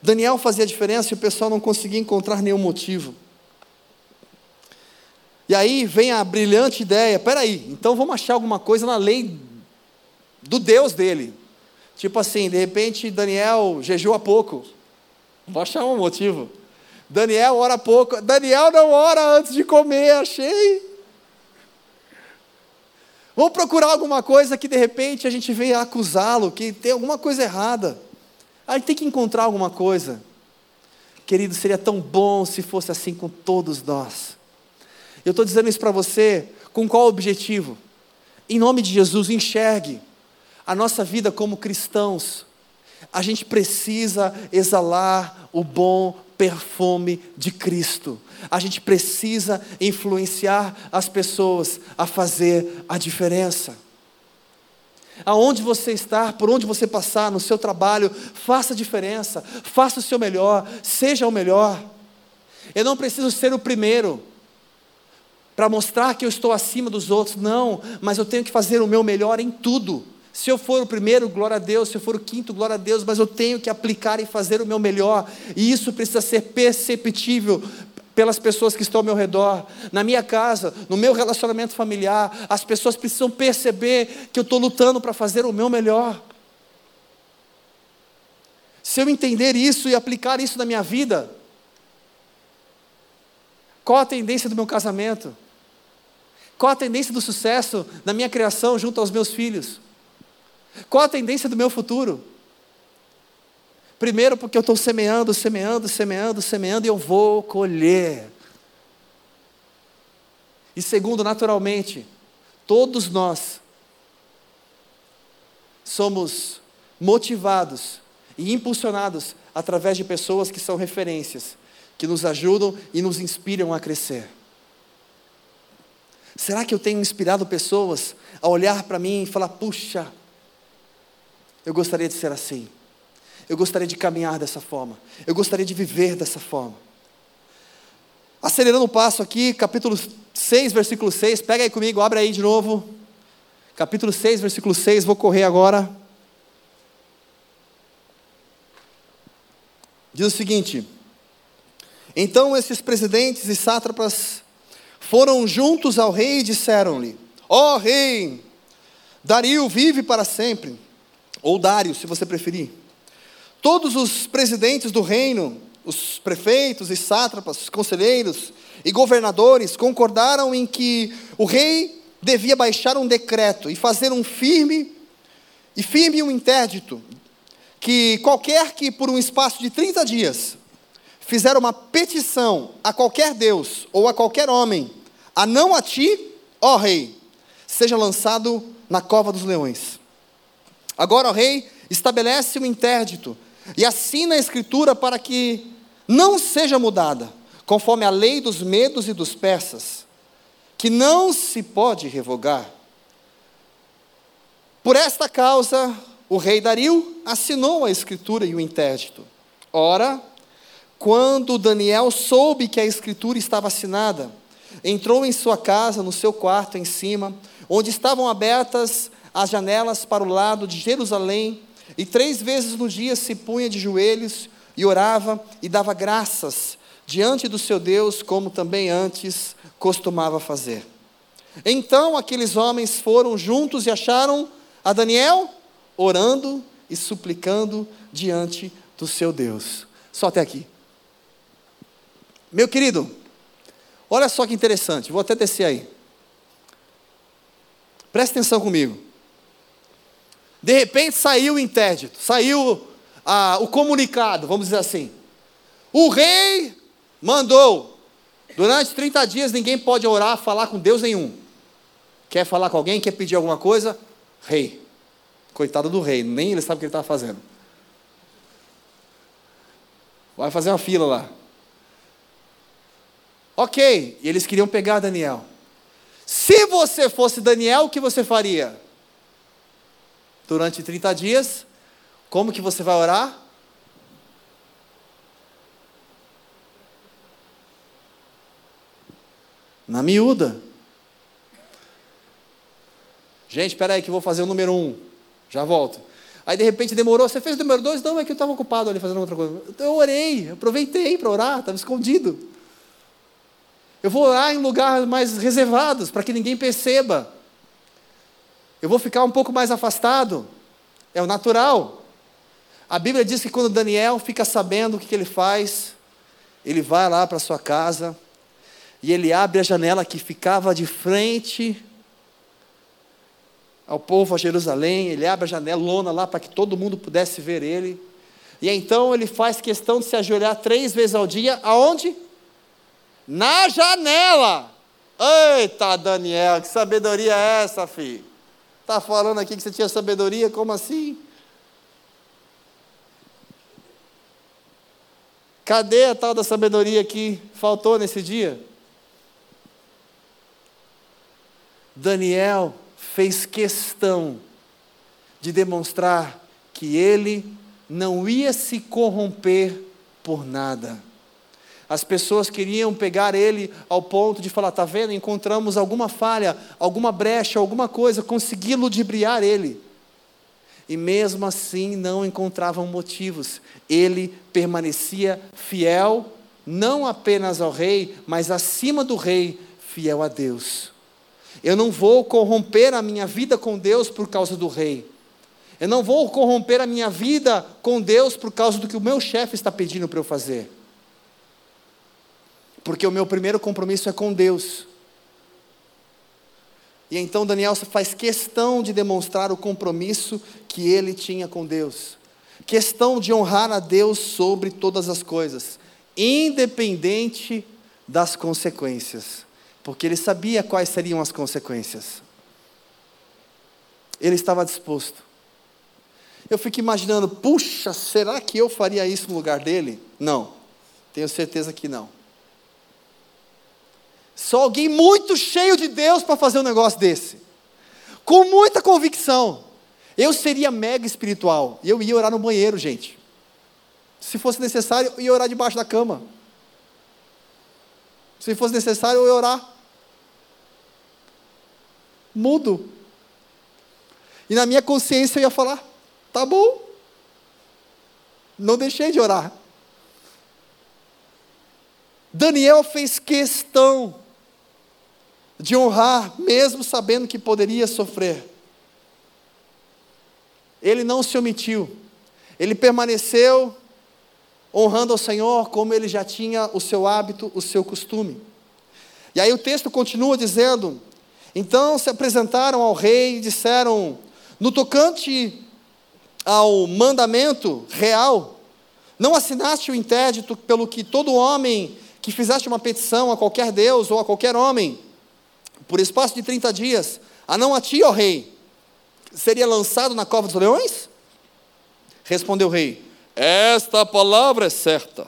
Daniel fazia diferença e o pessoal não conseguia encontrar nenhum motivo. E aí vem a brilhante ideia: peraí, então vamos achar alguma coisa na lei do Deus dele. Tipo assim, de repente Daniel jejua pouco. Vou achar um motivo. Daniel ora pouco. Daniel não ora antes de comer, achei. Vamos procurar alguma coisa que de repente a gente venha acusá-lo, que tem alguma coisa errada. A gente tem que encontrar alguma coisa. Querido, seria tão bom se fosse assim com todos nós. Eu estou dizendo isso para você com qual objetivo? Em nome de Jesus, enxergue a nossa vida como cristãos. A gente precisa exalar o bom perfume de Cristo. A gente precisa influenciar as pessoas a fazer a diferença aonde você está, por onde você passar, no seu trabalho, faça a diferença, faça o seu melhor, seja o melhor. Eu não preciso ser o primeiro para mostrar que eu estou acima dos outros, não, mas eu tenho que fazer o meu melhor em tudo. Se eu for o primeiro, glória a Deus, se eu for o quinto, glória a Deus, mas eu tenho que aplicar e fazer o meu melhor, e isso precisa ser perceptível pelas pessoas que estão ao meu redor, na minha casa, no meu relacionamento familiar. As pessoas precisam perceber que eu estou lutando para fazer o meu melhor. Se eu entender isso e aplicar isso na minha vida, qual a tendência do meu casamento? Qual a tendência do sucesso na minha criação junto aos meus filhos? Qual a tendência do meu futuro? Primeiro, porque eu estou semeando, semeando, semeando, semeando e eu vou colher. E segundo, naturalmente, todos nós somos motivados e impulsionados através de pessoas que são referências, que nos ajudam e nos inspiram a crescer. Será que eu tenho inspirado pessoas a olhar para mim e falar: puxa, eu gostaria de ser assim? Eu gostaria de caminhar dessa forma. Eu gostaria de viver dessa forma. Acelerando o passo aqui, capítulo 6, versículo 6. Pega aí comigo, abre aí de novo. Capítulo 6, versículo 6. Vou correr agora. Diz o seguinte: Então esses presidentes e sátrapas foram juntos ao rei e disseram-lhe: Ó oh, rei, Dario vive para sempre, ou Dário, se você preferir. Todos os presidentes do reino, os prefeitos e sátrapas, os conselheiros e governadores concordaram em que o rei devia baixar um decreto e fazer um firme e firme um interdito que qualquer que por um espaço de 30 dias fizer uma petição a qualquer deus ou a qualquer homem, a não a ti, ó rei, seja lançado na cova dos leões. Agora, ó rei, estabelece um interdito e assina a escritura para que não seja mudada, conforme a lei dos medos e dos persas, que não se pode revogar. Por esta causa, o rei Dario assinou a escritura e o interdito. Ora, quando Daniel soube que a escritura estava assinada, entrou em sua casa, no seu quarto em cima, onde estavam abertas as janelas para o lado de Jerusalém, e três vezes no dia se punha de joelhos e orava e dava graças diante do seu Deus, como também antes costumava fazer. Então aqueles homens foram juntos e acharam a Daniel orando e suplicando diante do seu Deus. Só até aqui. Meu querido, olha só que interessante, vou até descer aí. Presta atenção comigo. De repente saiu o interdito, saiu ah, o comunicado, vamos dizer assim. O rei mandou, durante 30 dias ninguém pode orar, falar com Deus nenhum. Quer falar com alguém, quer pedir alguma coisa? Rei. Coitado do rei, nem ele sabe o que ele está fazendo. Vai fazer uma fila lá. Ok, e eles queriam pegar Daniel. Se você fosse Daniel, o que você faria? Durante 30 dias, como que você vai orar? Na miúda. Gente, espera aí que eu vou fazer o número um. Já volto. Aí de repente demorou, você fez o número dois? Não, é que eu estava ocupado ali fazendo outra coisa. Eu orei, aproveitei para orar, estava escondido. Eu vou orar em lugares mais reservados, para que ninguém perceba. Eu vou ficar um pouco mais afastado. É o natural. A Bíblia diz que quando Daniel fica sabendo o que, ele faz, ele vai lá para sua casa e ele abre a janela que ficava de frente ao povo a Jerusalém, ele abre a janelona lá para que todo mundo pudesse ver ele. E então ele faz questão de se ajoelhar três vezes ao dia, aonde? Na janela. Eita, Daniel, que sabedoria é essa, filho? Está falando aqui que você tinha sabedoria, como assim? Cadê a tal da sabedoria que faltou nesse dia? Daniel fez questão de demonstrar que ele não ia se corromper por nada. As pessoas queriam pegar ele ao ponto de falar: está vendo, encontramos alguma falha, alguma brecha, alguma coisa, consegui ludibriar ele. E mesmo assim não encontravam motivos. Ele permanecia fiel, não apenas ao rei, mas acima do rei, fiel a Deus. Eu não vou corromper a minha vida com Deus por causa do rei. Eu não vou corromper a minha vida com Deus por causa do que o meu chefe está pedindo para eu fazer. Porque o meu primeiro compromisso é com Deus. E então Daniel faz questão de demonstrar o compromisso que ele tinha com Deus. Questão de honrar a Deus sobre todas as coisas, independente das consequências porque ele sabia quais seriam as consequências. Ele estava disposto. Eu fico imaginando, puxa, será que eu faria isso no lugar dele? Não, tenho certeza que não. Só alguém muito cheio de Deus para fazer um negócio desse, com muita convicção. Eu seria mega espiritual, e eu ia orar no banheiro, gente. Se fosse necessário, eu ia orar debaixo da cama. Se fosse necessário, eu ia orar mudo. E na minha consciência eu ia falar: tá bom. Não deixei de orar. Daniel fez questão de honrar, mesmo sabendo que poderia sofrer. Ele não se omitiu, ele permaneceu honrando ao Senhor como ele já tinha o seu hábito, o seu costume. E aí o texto continua dizendo então se apresentaram ao rei e disseram: No tocante ao mandamento real, não assinaste o interdito pelo que todo homem que fizeste uma petição a qualquer Deus ou a qualquer homem, por espaço de 30 dias, a não a ti, ó rei, seria lançado na cova dos leões? Respondeu o rei: Esta palavra é certa.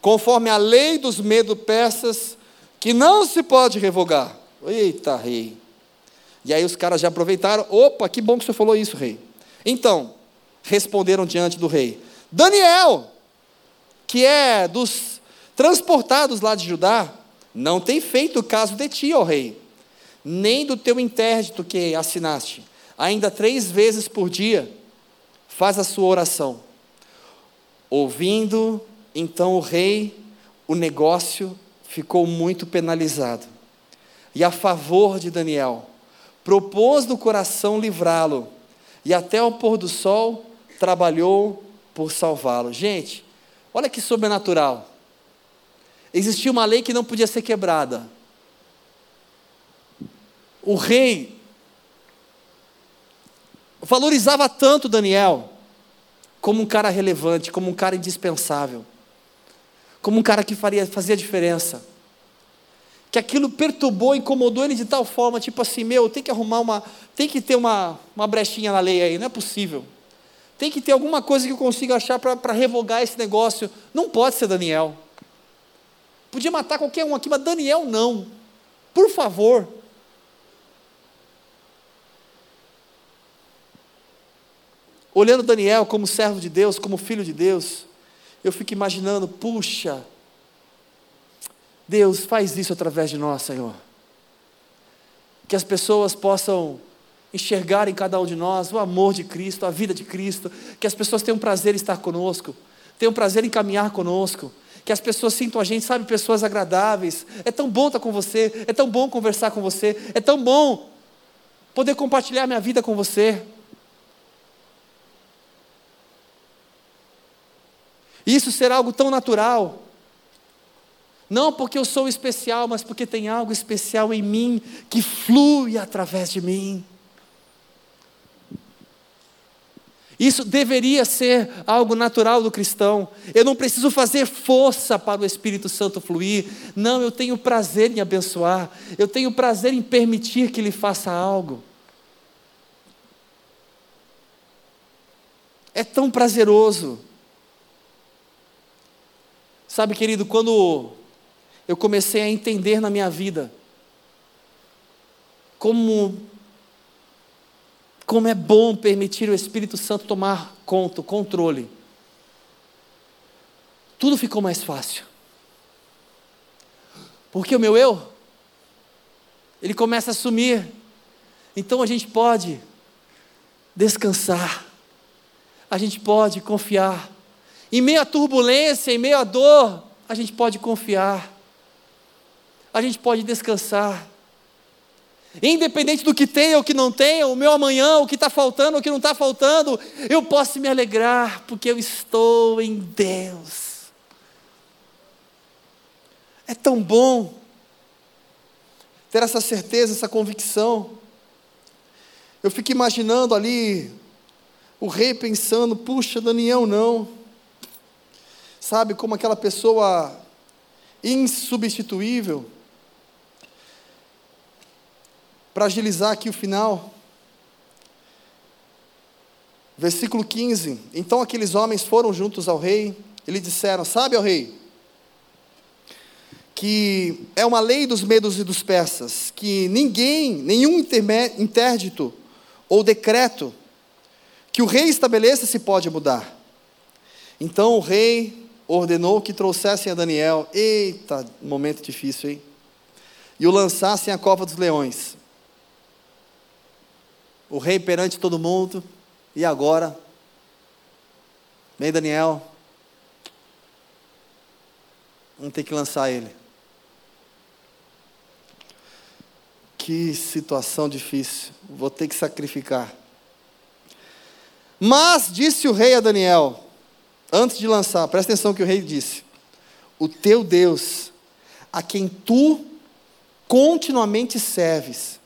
Conforme a lei dos medo-persas, que não se pode revogar. Eita, rei. E aí os caras já aproveitaram. Opa, que bom que você falou isso, rei. Então, responderam diante do rei: Daniel, que é dos transportados lá de Judá, não tem feito caso de ti, ó rei, nem do teu interdito que assinaste. Ainda três vezes por dia faz a sua oração. Ouvindo então o rei, o negócio ficou muito penalizado e a favor de Daniel, propôs no coração livrá-lo, e até o pôr do sol trabalhou por salvá-lo. Gente, olha que sobrenatural. Existia uma lei que não podia ser quebrada. O rei valorizava tanto Daniel como um cara relevante, como um cara indispensável, como um cara que faria, fazia diferença. Que aquilo perturbou, incomodou ele de tal forma, tipo assim, meu, tem que arrumar uma, tem que ter uma, uma brechinha na lei aí, não é possível. Tem que ter alguma coisa que eu consiga achar para revogar esse negócio. Não pode ser Daniel. Podia matar qualquer um aqui, mas Daniel não. Por favor. Olhando Daniel como servo de Deus, como filho de Deus, eu fico imaginando, puxa, Deus, faz isso através de nós, Senhor. Que as pessoas possam enxergar em cada um de nós o amor de Cristo, a vida de Cristo, que as pessoas tenham prazer em estar conosco, tenham prazer em caminhar conosco, que as pessoas sintam a gente, sabe, pessoas agradáveis. É tão bom estar com você, é tão bom conversar com você, é tão bom poder compartilhar minha vida com você. Isso será algo tão natural. Não porque eu sou especial, mas porque tem algo especial em mim que flui através de mim. Isso deveria ser algo natural do cristão. Eu não preciso fazer força para o Espírito Santo fluir. Não, eu tenho prazer em abençoar. Eu tenho prazer em permitir que Ele faça algo. É tão prazeroso. Sabe, querido, quando eu comecei a entender na minha vida como como é bom permitir o Espírito Santo tomar conta, controle. Tudo ficou mais fácil. Porque o meu eu, ele começa a sumir. Então a gente pode descansar. A gente pode confiar. Em meio à turbulência, em meio à dor, a gente pode confiar. A gente pode descansar. Independente do que tenha ou que não tenha, o meu amanhã, o que está faltando o que não está faltando, eu posso me alegrar, porque eu estou em Deus. É tão bom ter essa certeza, essa convicção. Eu fico imaginando ali o rei pensando: puxa, Daniel não. Sabe, como aquela pessoa insubstituível para agilizar aqui o final. Versículo 15: Então aqueles homens foram juntos ao rei e lhe disseram: Sabe, ó rei, que é uma lei dos medos e dos persas, que ninguém, nenhum interdito ou decreto que o rei estabeleça se pode mudar. Então o rei ordenou que trouxessem a Daniel, eita, momento difícil, hein? E o lançassem à cova dos leões o rei perante todo mundo, e agora? Bem, Daniel, vamos ter que lançar ele. Que situação difícil, vou ter que sacrificar. Mas disse o rei a Daniel, antes de lançar, presta atenção que o rei disse: O teu Deus, a quem tu continuamente serves,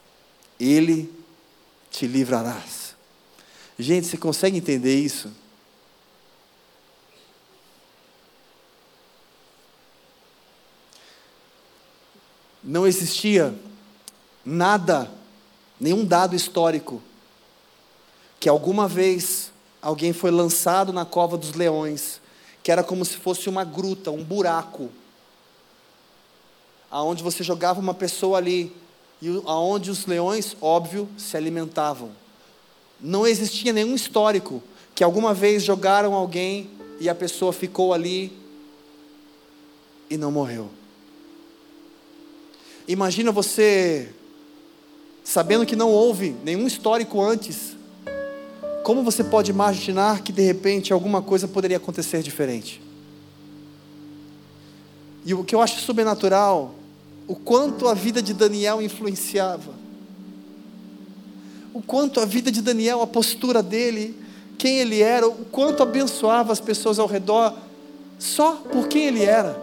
ele te livrarás. Gente, você consegue entender isso? Não existia nada, nenhum dado histórico, que alguma vez alguém foi lançado na cova dos leões, que era como se fosse uma gruta, um buraco, aonde você jogava uma pessoa ali e aonde os leões, óbvio, se alimentavam. Não existia nenhum histórico que alguma vez jogaram alguém e a pessoa ficou ali e não morreu. Imagina você sabendo que não houve nenhum histórico antes. Como você pode imaginar que de repente alguma coisa poderia acontecer diferente? E o que eu acho sobrenatural o quanto a vida de Daniel influenciava, o quanto a vida de Daniel, a postura dele, quem ele era, o quanto abençoava as pessoas ao redor, só por quem ele era.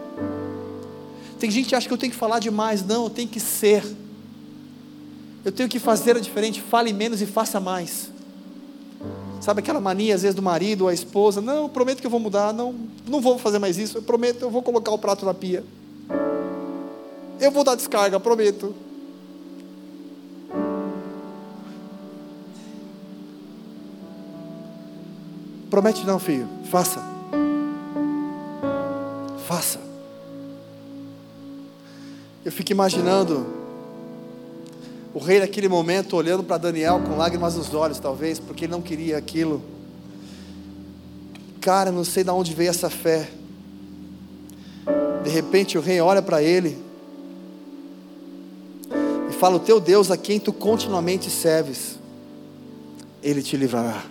Tem gente que acha que eu tenho que falar demais. Não, eu tenho que ser. Eu tenho que fazer a diferente. Fale menos e faça mais. Sabe aquela mania, às vezes, do marido ou a esposa? Não, prometo que eu vou mudar. Não, não vou fazer mais isso. Eu prometo, eu vou colocar o prato na pia. Eu vou dar descarga, prometo. Promete não, filho. Faça. Faça. Eu fico imaginando o rei naquele momento olhando para Daniel com lágrimas nos olhos, talvez, porque ele não queria aquilo. Cara, não sei de onde veio essa fé. De repente o rei olha para ele fala: O teu Deus a quem tu continuamente serves, ele te livrará.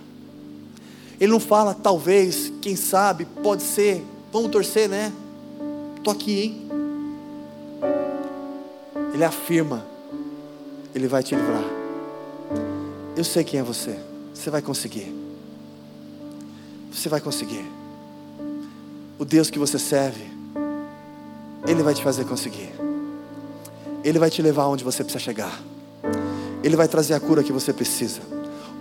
Ele não fala, talvez, quem sabe, pode ser, vamos torcer, né? Estou aqui, hein? Ele afirma, Ele vai te livrar. Eu sei quem é você, você vai conseguir. Você vai conseguir. O Deus que você serve, Ele vai te fazer conseguir. Ele vai te levar onde você precisa chegar. Ele vai trazer a cura que você precisa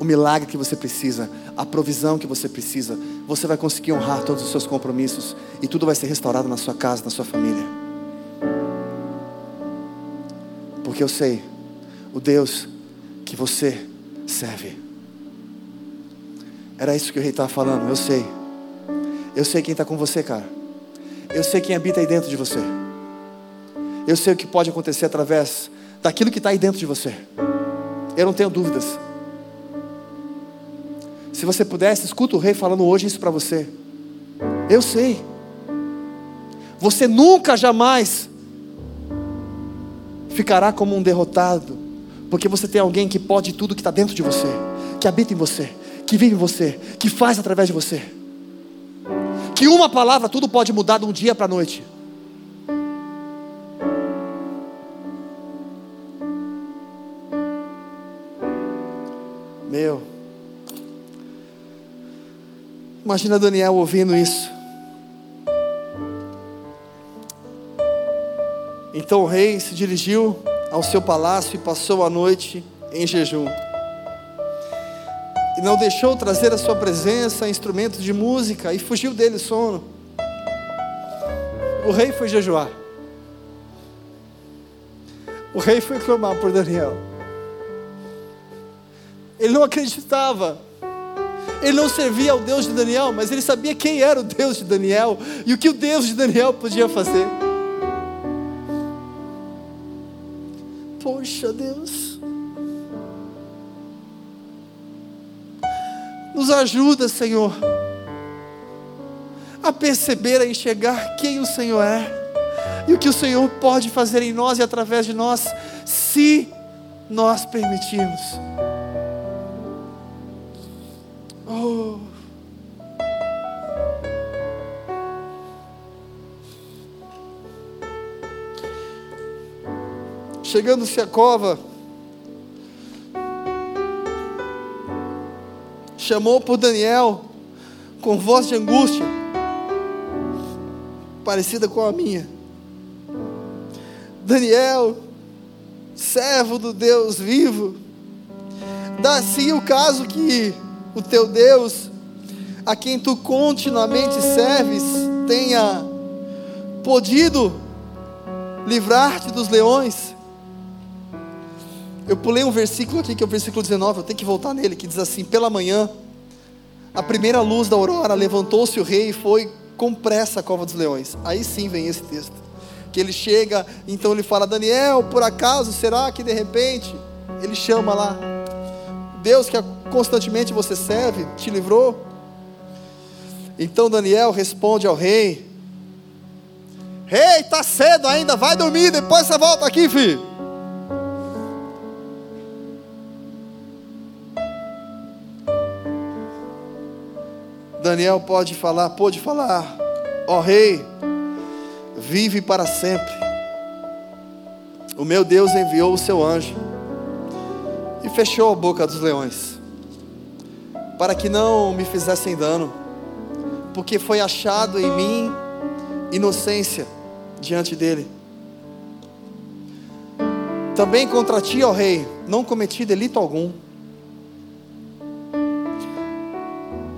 o milagre que você precisa, a provisão que você precisa. Você vai conseguir honrar todos os seus compromissos e tudo vai ser restaurado na sua casa, na sua família. Porque eu sei o Deus que você serve. Era isso que o rei estava falando, eu sei. Eu sei quem está com você, cara. Eu sei quem habita aí dentro de você. Eu sei o que pode acontecer através daquilo que está aí dentro de você. Eu não tenho dúvidas. Se você pudesse, escuta o rei falando hoje isso para você. Eu sei. Você nunca jamais ficará como um derrotado, porque você tem alguém que pode tudo que está dentro de você, que habita em você, que vive em você, que faz através de você. Que uma palavra tudo pode mudar de um dia para a noite. Meu, Imagina Daniel ouvindo isso. Então o rei se dirigiu ao seu palácio e passou a noite em jejum. E não deixou trazer à sua presença instrumentos de música e fugiu dele sono. O rei foi jejuar. O rei foi clamar por Daniel. Ele não acreditava ele não servia ao Deus de Daniel, mas ele sabia quem era o Deus de Daniel e o que o Deus de Daniel podia fazer. Poxa, Deus. Nos ajuda, Senhor, a perceber, a enxergar quem o Senhor é e o que o Senhor pode fazer em nós e através de nós, se nós permitirmos. Chegando-se à cova, chamou por Daniel com voz de angústia, parecida com a minha. Daniel, servo do Deus vivo, dá-se o caso que o teu Deus, a quem tu continuamente serves, tenha podido livrar-te dos leões. Eu pulei um versículo aqui, que é o versículo 19, eu tenho que voltar nele, que diz assim: Pela manhã, a primeira luz da aurora, levantou-se o rei e foi com pressa à cova dos leões. Aí sim vem esse texto. Que ele chega, então ele fala: Daniel, por acaso será que de repente, ele chama lá, Deus que constantemente você serve, te livrou? Então Daniel responde ao rei: Rei, está cedo ainda, vai dormir, depois você volta aqui, filho. Daniel pode falar, pode falar, ó rei, vive para sempre. O meu Deus enviou o seu anjo e fechou a boca dos leões, para que não me fizessem dano, porque foi achado em mim inocência diante dele. Também contra ti, ó rei, não cometi delito algum.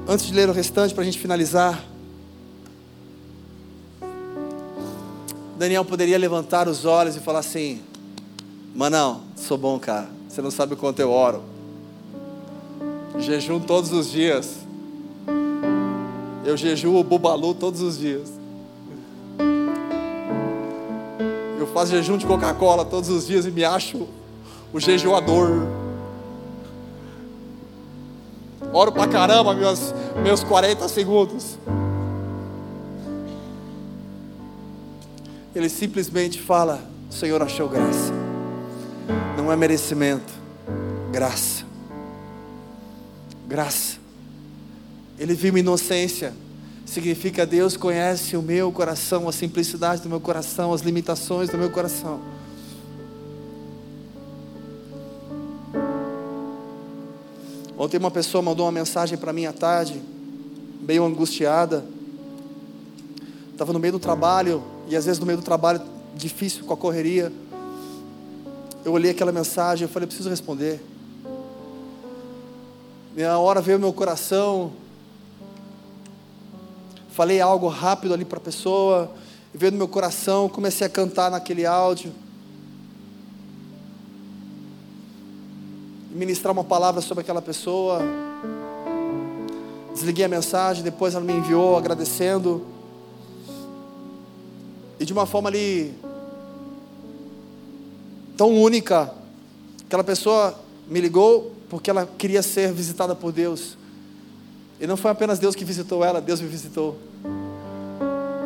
Antes de ler o restante, para a gente finalizar, Daniel poderia levantar os olhos e falar assim: Manão, sou bom, cara. Você não sabe o quanto eu oro. Jejum todos os dias. Eu jejuo o bubalu todos os dias. Eu faço jejum de Coca-Cola todos os dias e me acho o jejuador. Oro pra caramba meus, meus 40 segundos. Ele simplesmente fala: o Senhor achou graça. Não é merecimento, graça. Graça. Ele viu inocência. Significa Deus conhece o meu coração, a simplicidade do meu coração, as limitações do meu coração. Ontem uma pessoa mandou uma mensagem para mim à tarde, meio angustiada. Estava no meio do trabalho, e às vezes no meio do trabalho, difícil com a correria. Eu olhei aquela mensagem, eu falei, preciso responder. Minha hora veio meu coração. Falei algo rápido ali para a pessoa, veio no meu coração, comecei a cantar naquele áudio. Ministrar uma palavra sobre aquela pessoa. Desliguei a mensagem, depois ela me enviou agradecendo. E de uma forma ali tão única, aquela pessoa me ligou porque ela queria ser visitada por Deus. E não foi apenas Deus que visitou ela, Deus me visitou.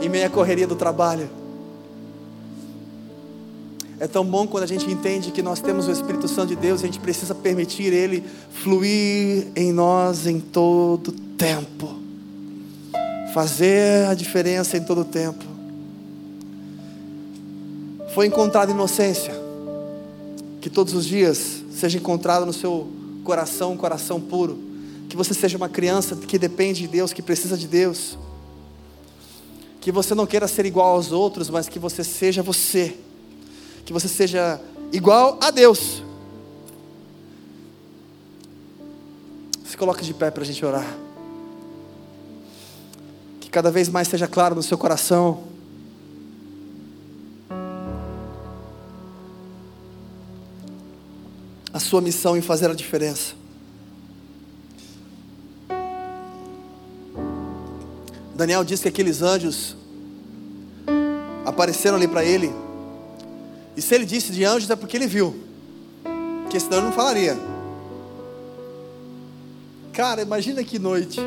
Em meia correria do trabalho. É tão bom quando a gente entende que nós temos o Espírito Santo de Deus e a gente precisa permitir Ele fluir em nós em todo tempo, fazer a diferença em todo tempo. Foi encontrada inocência, que todos os dias seja encontrada no seu coração um coração puro, que você seja uma criança que depende de Deus, que precisa de Deus, que você não queira ser igual aos outros, mas que você seja você que você seja igual a Deus. Se coloque de pé para a gente orar. Que cada vez mais seja claro no seu coração. A sua missão em fazer a diferença. Daniel disse que aqueles anjos apareceram ali para ele e se ele disse de anjos é porque ele viu. Porque senão ele não falaria. Cara, imagina que noite.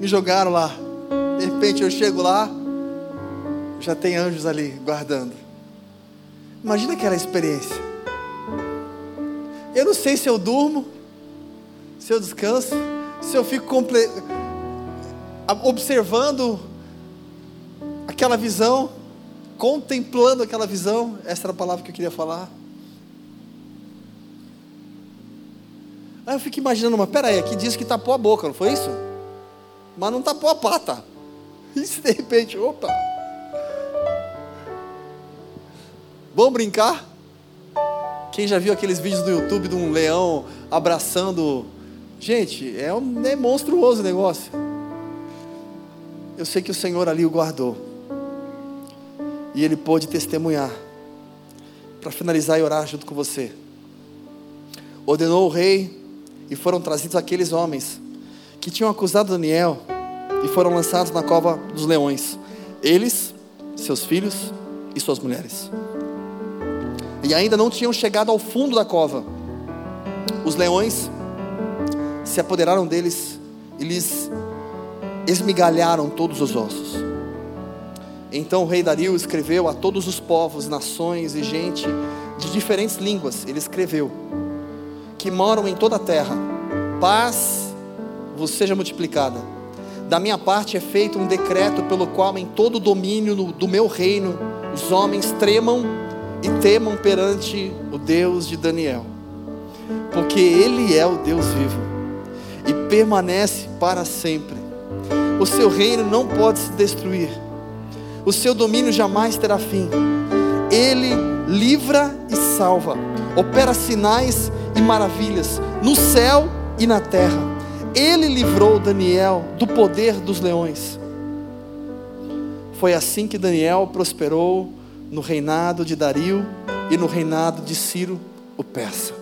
Me jogaram lá. De repente eu chego lá, já tem anjos ali guardando. Imagina aquela experiência. Eu não sei se eu durmo, se eu descanso, se eu fico comple... observando aquela visão contemplando aquela visão, essa era a palavra que eu queria falar. Aí eu fico imaginando, mas peraí, aqui diz que tapou a boca, não foi isso? Mas não tapou a pata. E se de repente, opa. Vamos brincar? Quem já viu aqueles vídeos do YouTube de um leão abraçando. Gente, é, um, é monstruoso o negócio. Eu sei que o Senhor ali o guardou. E ele pôde testemunhar. Para finalizar e orar junto com você. Ordenou o rei e foram trazidos aqueles homens que tinham acusado Daniel e foram lançados na cova dos leões. Eles, seus filhos e suas mulheres. E ainda não tinham chegado ao fundo da cova. Os leões se apoderaram deles e lhes esmigalharam todos os ossos. Então o rei Dario escreveu a todos os povos, nações e gente de diferentes línguas. Ele escreveu: Que moram em toda a terra, paz vos seja multiplicada. Da minha parte é feito um decreto pelo qual em todo o domínio do meu reino os homens tremam e temam perante o Deus de Daniel, porque ele é o Deus vivo e permanece para sempre. O seu reino não pode se destruir o seu domínio jamais terá fim. Ele livra e salva, opera sinais e maravilhas no céu e na terra. Ele livrou Daniel do poder dos leões. Foi assim que Daniel prosperou no reinado de Dario e no reinado de Ciro, o persa.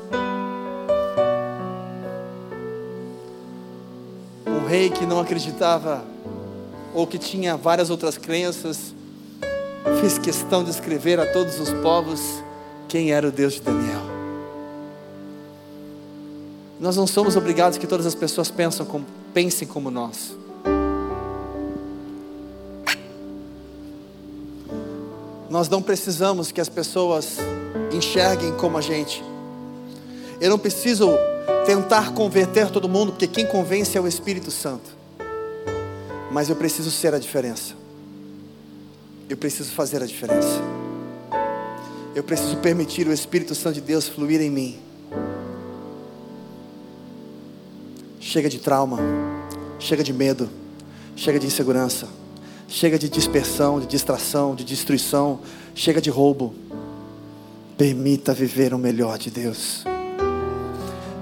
Um rei que não acreditava ou que tinha várias outras crenças, fez questão de escrever a todos os povos quem era o Deus de Daniel. Nós não somos obrigados que todas as pessoas pensam como, pensem como nós. Nós não precisamos que as pessoas enxerguem como a gente. Eu não preciso tentar converter todo mundo, porque quem convence é o Espírito Santo. Mas eu preciso ser a diferença. Eu preciso fazer a diferença. Eu preciso permitir o Espírito Santo de Deus fluir em mim. Chega de trauma, chega de medo, chega de insegurança, chega de dispersão, de distração, de destruição, chega de roubo. Permita viver o melhor de Deus.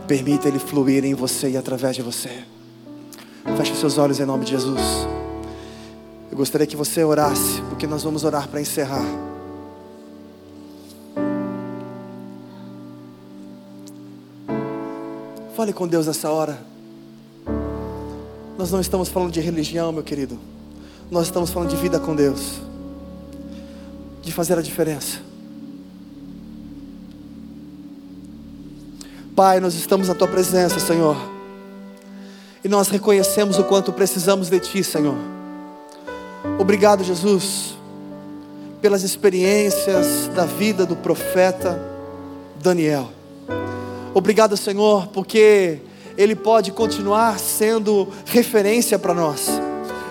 Permita Ele fluir em você e através de você. Feche seus olhos em nome de Jesus. Eu gostaria que você orasse, porque nós vamos orar para encerrar. Fale com Deus nessa hora. Nós não estamos falando de religião, meu querido. Nós estamos falando de vida com Deus. De fazer a diferença. Pai, nós estamos na tua presença, Senhor. E nós reconhecemos o quanto precisamos de ti, Senhor. Obrigado, Jesus, pelas experiências da vida do profeta Daniel. Obrigado, Senhor, porque ele pode continuar sendo referência para nós.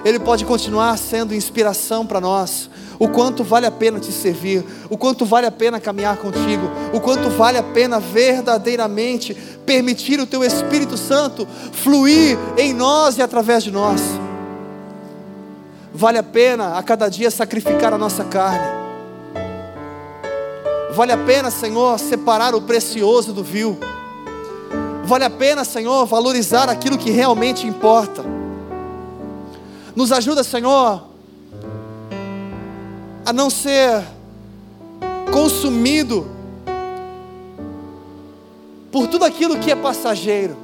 Ele pode continuar sendo inspiração para nós. O quanto vale a pena te servir, o quanto vale a pena caminhar contigo, o quanto vale a pena verdadeiramente permitir o teu Espírito Santo fluir em nós e através de nós. Vale a pena a cada dia sacrificar a nossa carne. Vale a pena, Senhor, separar o precioso do vil. Vale a pena, Senhor, valorizar aquilo que realmente importa. Nos ajuda, Senhor, a não ser consumido por tudo aquilo que é passageiro.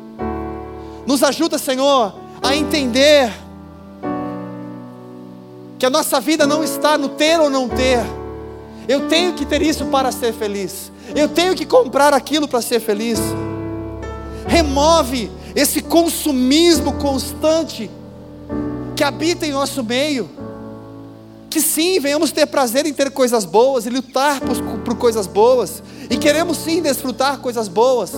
Nos ajuda, Senhor, a entender que a nossa vida não está no ter ou não ter. Eu tenho que ter isso para ser feliz. Eu tenho que comprar aquilo para ser feliz. Remove esse consumismo constante que habita em nosso meio. Que sim, venhamos ter prazer em ter coisas boas e lutar por, por coisas boas. E queremos sim desfrutar coisas boas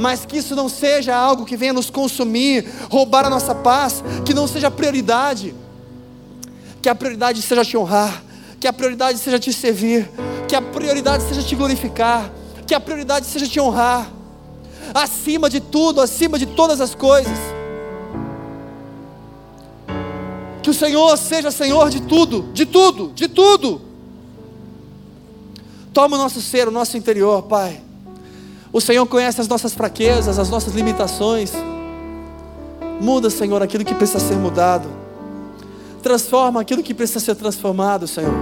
mas que isso não seja algo que venha nos consumir, roubar a nossa paz, que não seja prioridade que a prioridade seja te honrar, que a prioridade seja te servir, que a prioridade seja te glorificar, que a prioridade seja te honrar, acima de tudo, acima de todas as coisas. Que o Senhor seja Senhor de tudo, de tudo, de tudo. Toma o nosso ser, o nosso interior, Pai. O Senhor conhece as nossas fraquezas, as nossas limitações. Muda, Senhor, aquilo que precisa ser mudado. Transforma aquilo que precisa ser transformado, Senhor.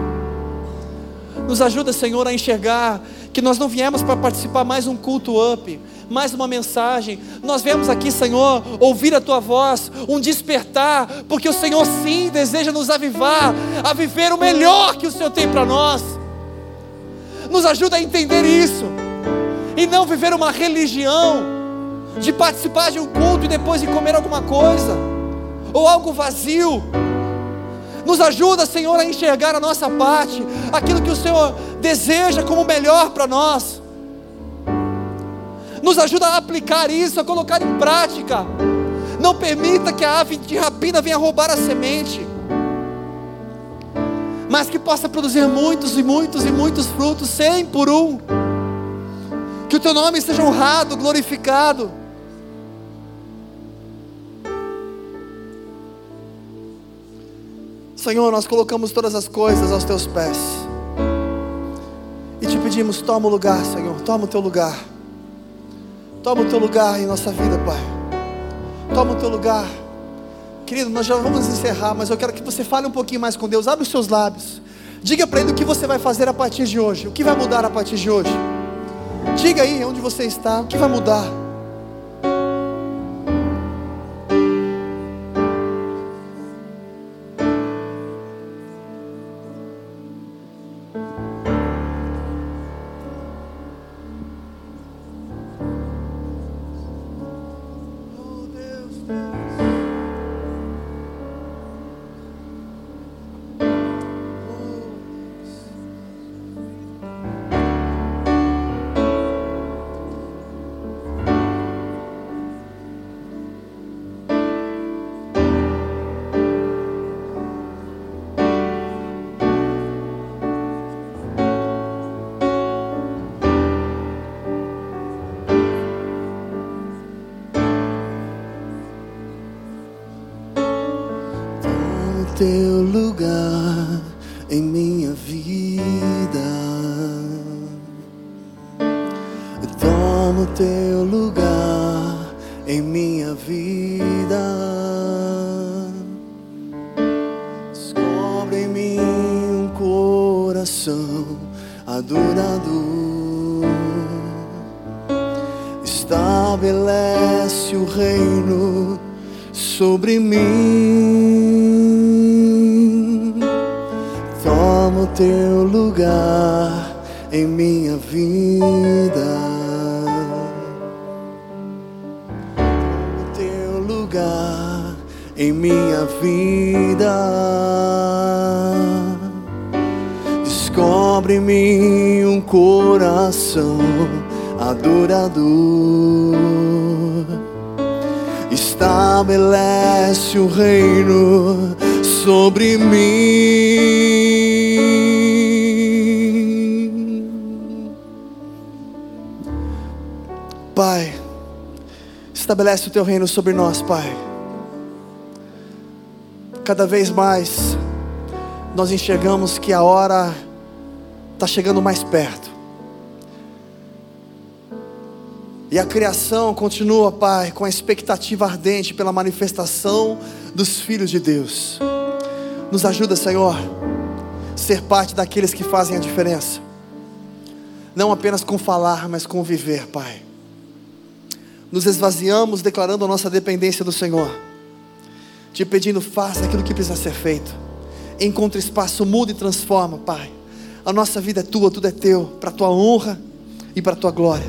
Nos ajuda, Senhor, a enxergar que nós não viemos para participar mais um culto up, mais uma mensagem. Nós viemos aqui, Senhor, ouvir a tua voz, um despertar, porque o Senhor sim deseja nos avivar a viver o melhor que o Senhor tem para nós. Nos ajuda a entender isso e não viver uma religião de participar de um culto e depois de comer alguma coisa ou algo vazio. Nos ajuda, Senhor, a enxergar a nossa parte, aquilo que o Senhor deseja como melhor para nós. Nos ajuda a aplicar isso, a colocar em prática. Não permita que a ave de rapina venha roubar a semente, mas que possa produzir muitos e muitos e muitos frutos, cem por um. Que o teu nome seja honrado, glorificado. Senhor, nós colocamos todas as coisas aos teus pés. pedimos, toma o lugar, Senhor, toma o teu lugar. Toma o teu lugar em nossa vida, Pai. Toma o teu lugar. Querido, nós já vamos encerrar, mas eu quero que você fale um pouquinho mais com Deus. Abre os seus lábios. Diga para Ele o que você vai fazer a partir de hoje. O que vai mudar a partir de hoje. Diga aí onde você está. O que vai mudar. Pai, estabelece o teu reino sobre nós, Pai. Cada vez mais nós enxergamos que a hora está chegando mais perto. E a criação continua, Pai, com a expectativa ardente pela manifestação dos filhos de Deus. Nos ajuda, Senhor, ser parte daqueles que fazem a diferença. Não apenas com falar, mas com viver, Pai. Nos esvaziamos declarando a nossa dependência do Senhor. Te pedindo, faça aquilo que precisa ser feito. Encontre espaço, muda e transforma, Pai. A nossa vida é tua, tudo é teu, para a tua honra e para a tua glória.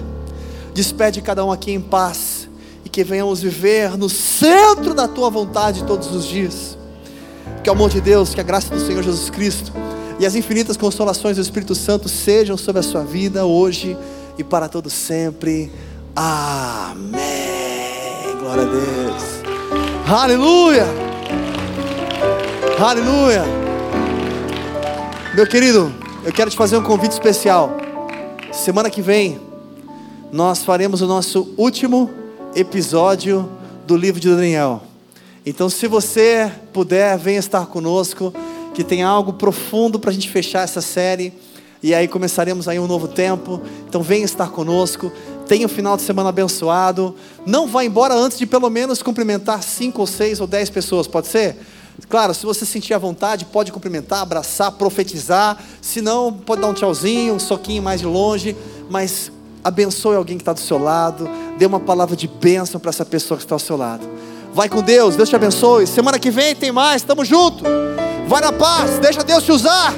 Despede cada um aqui em paz e que venhamos viver no centro da tua vontade todos os dias. Que o amor de Deus, que a graça do Senhor Jesus Cristo e as infinitas consolações do Espírito Santo sejam sobre a sua vida hoje e para todo sempre. Amém. Glória a Deus. Aleluia. Aleluia. Meu querido, eu quero te fazer um convite especial. Semana que vem nós faremos o nosso último episódio do livro de Daniel. Então, se você puder, venha estar conosco, que tem algo profundo para a gente fechar essa série. E aí começaremos aí um novo tempo. Então, venha estar conosco. Tenha um final de semana abençoado. Não vá embora antes de pelo menos cumprimentar cinco ou seis ou dez pessoas, pode ser? Claro, se você sentir à vontade, pode cumprimentar, abraçar, profetizar. Se não, pode dar um tchauzinho, um soquinho mais de longe. Mas abençoe alguém que está do seu lado, dê uma palavra de bênção para essa pessoa que está ao seu lado. Vai com Deus, Deus te abençoe. Semana que vem tem mais, estamos juntos. Vai na paz, deixa Deus te usar.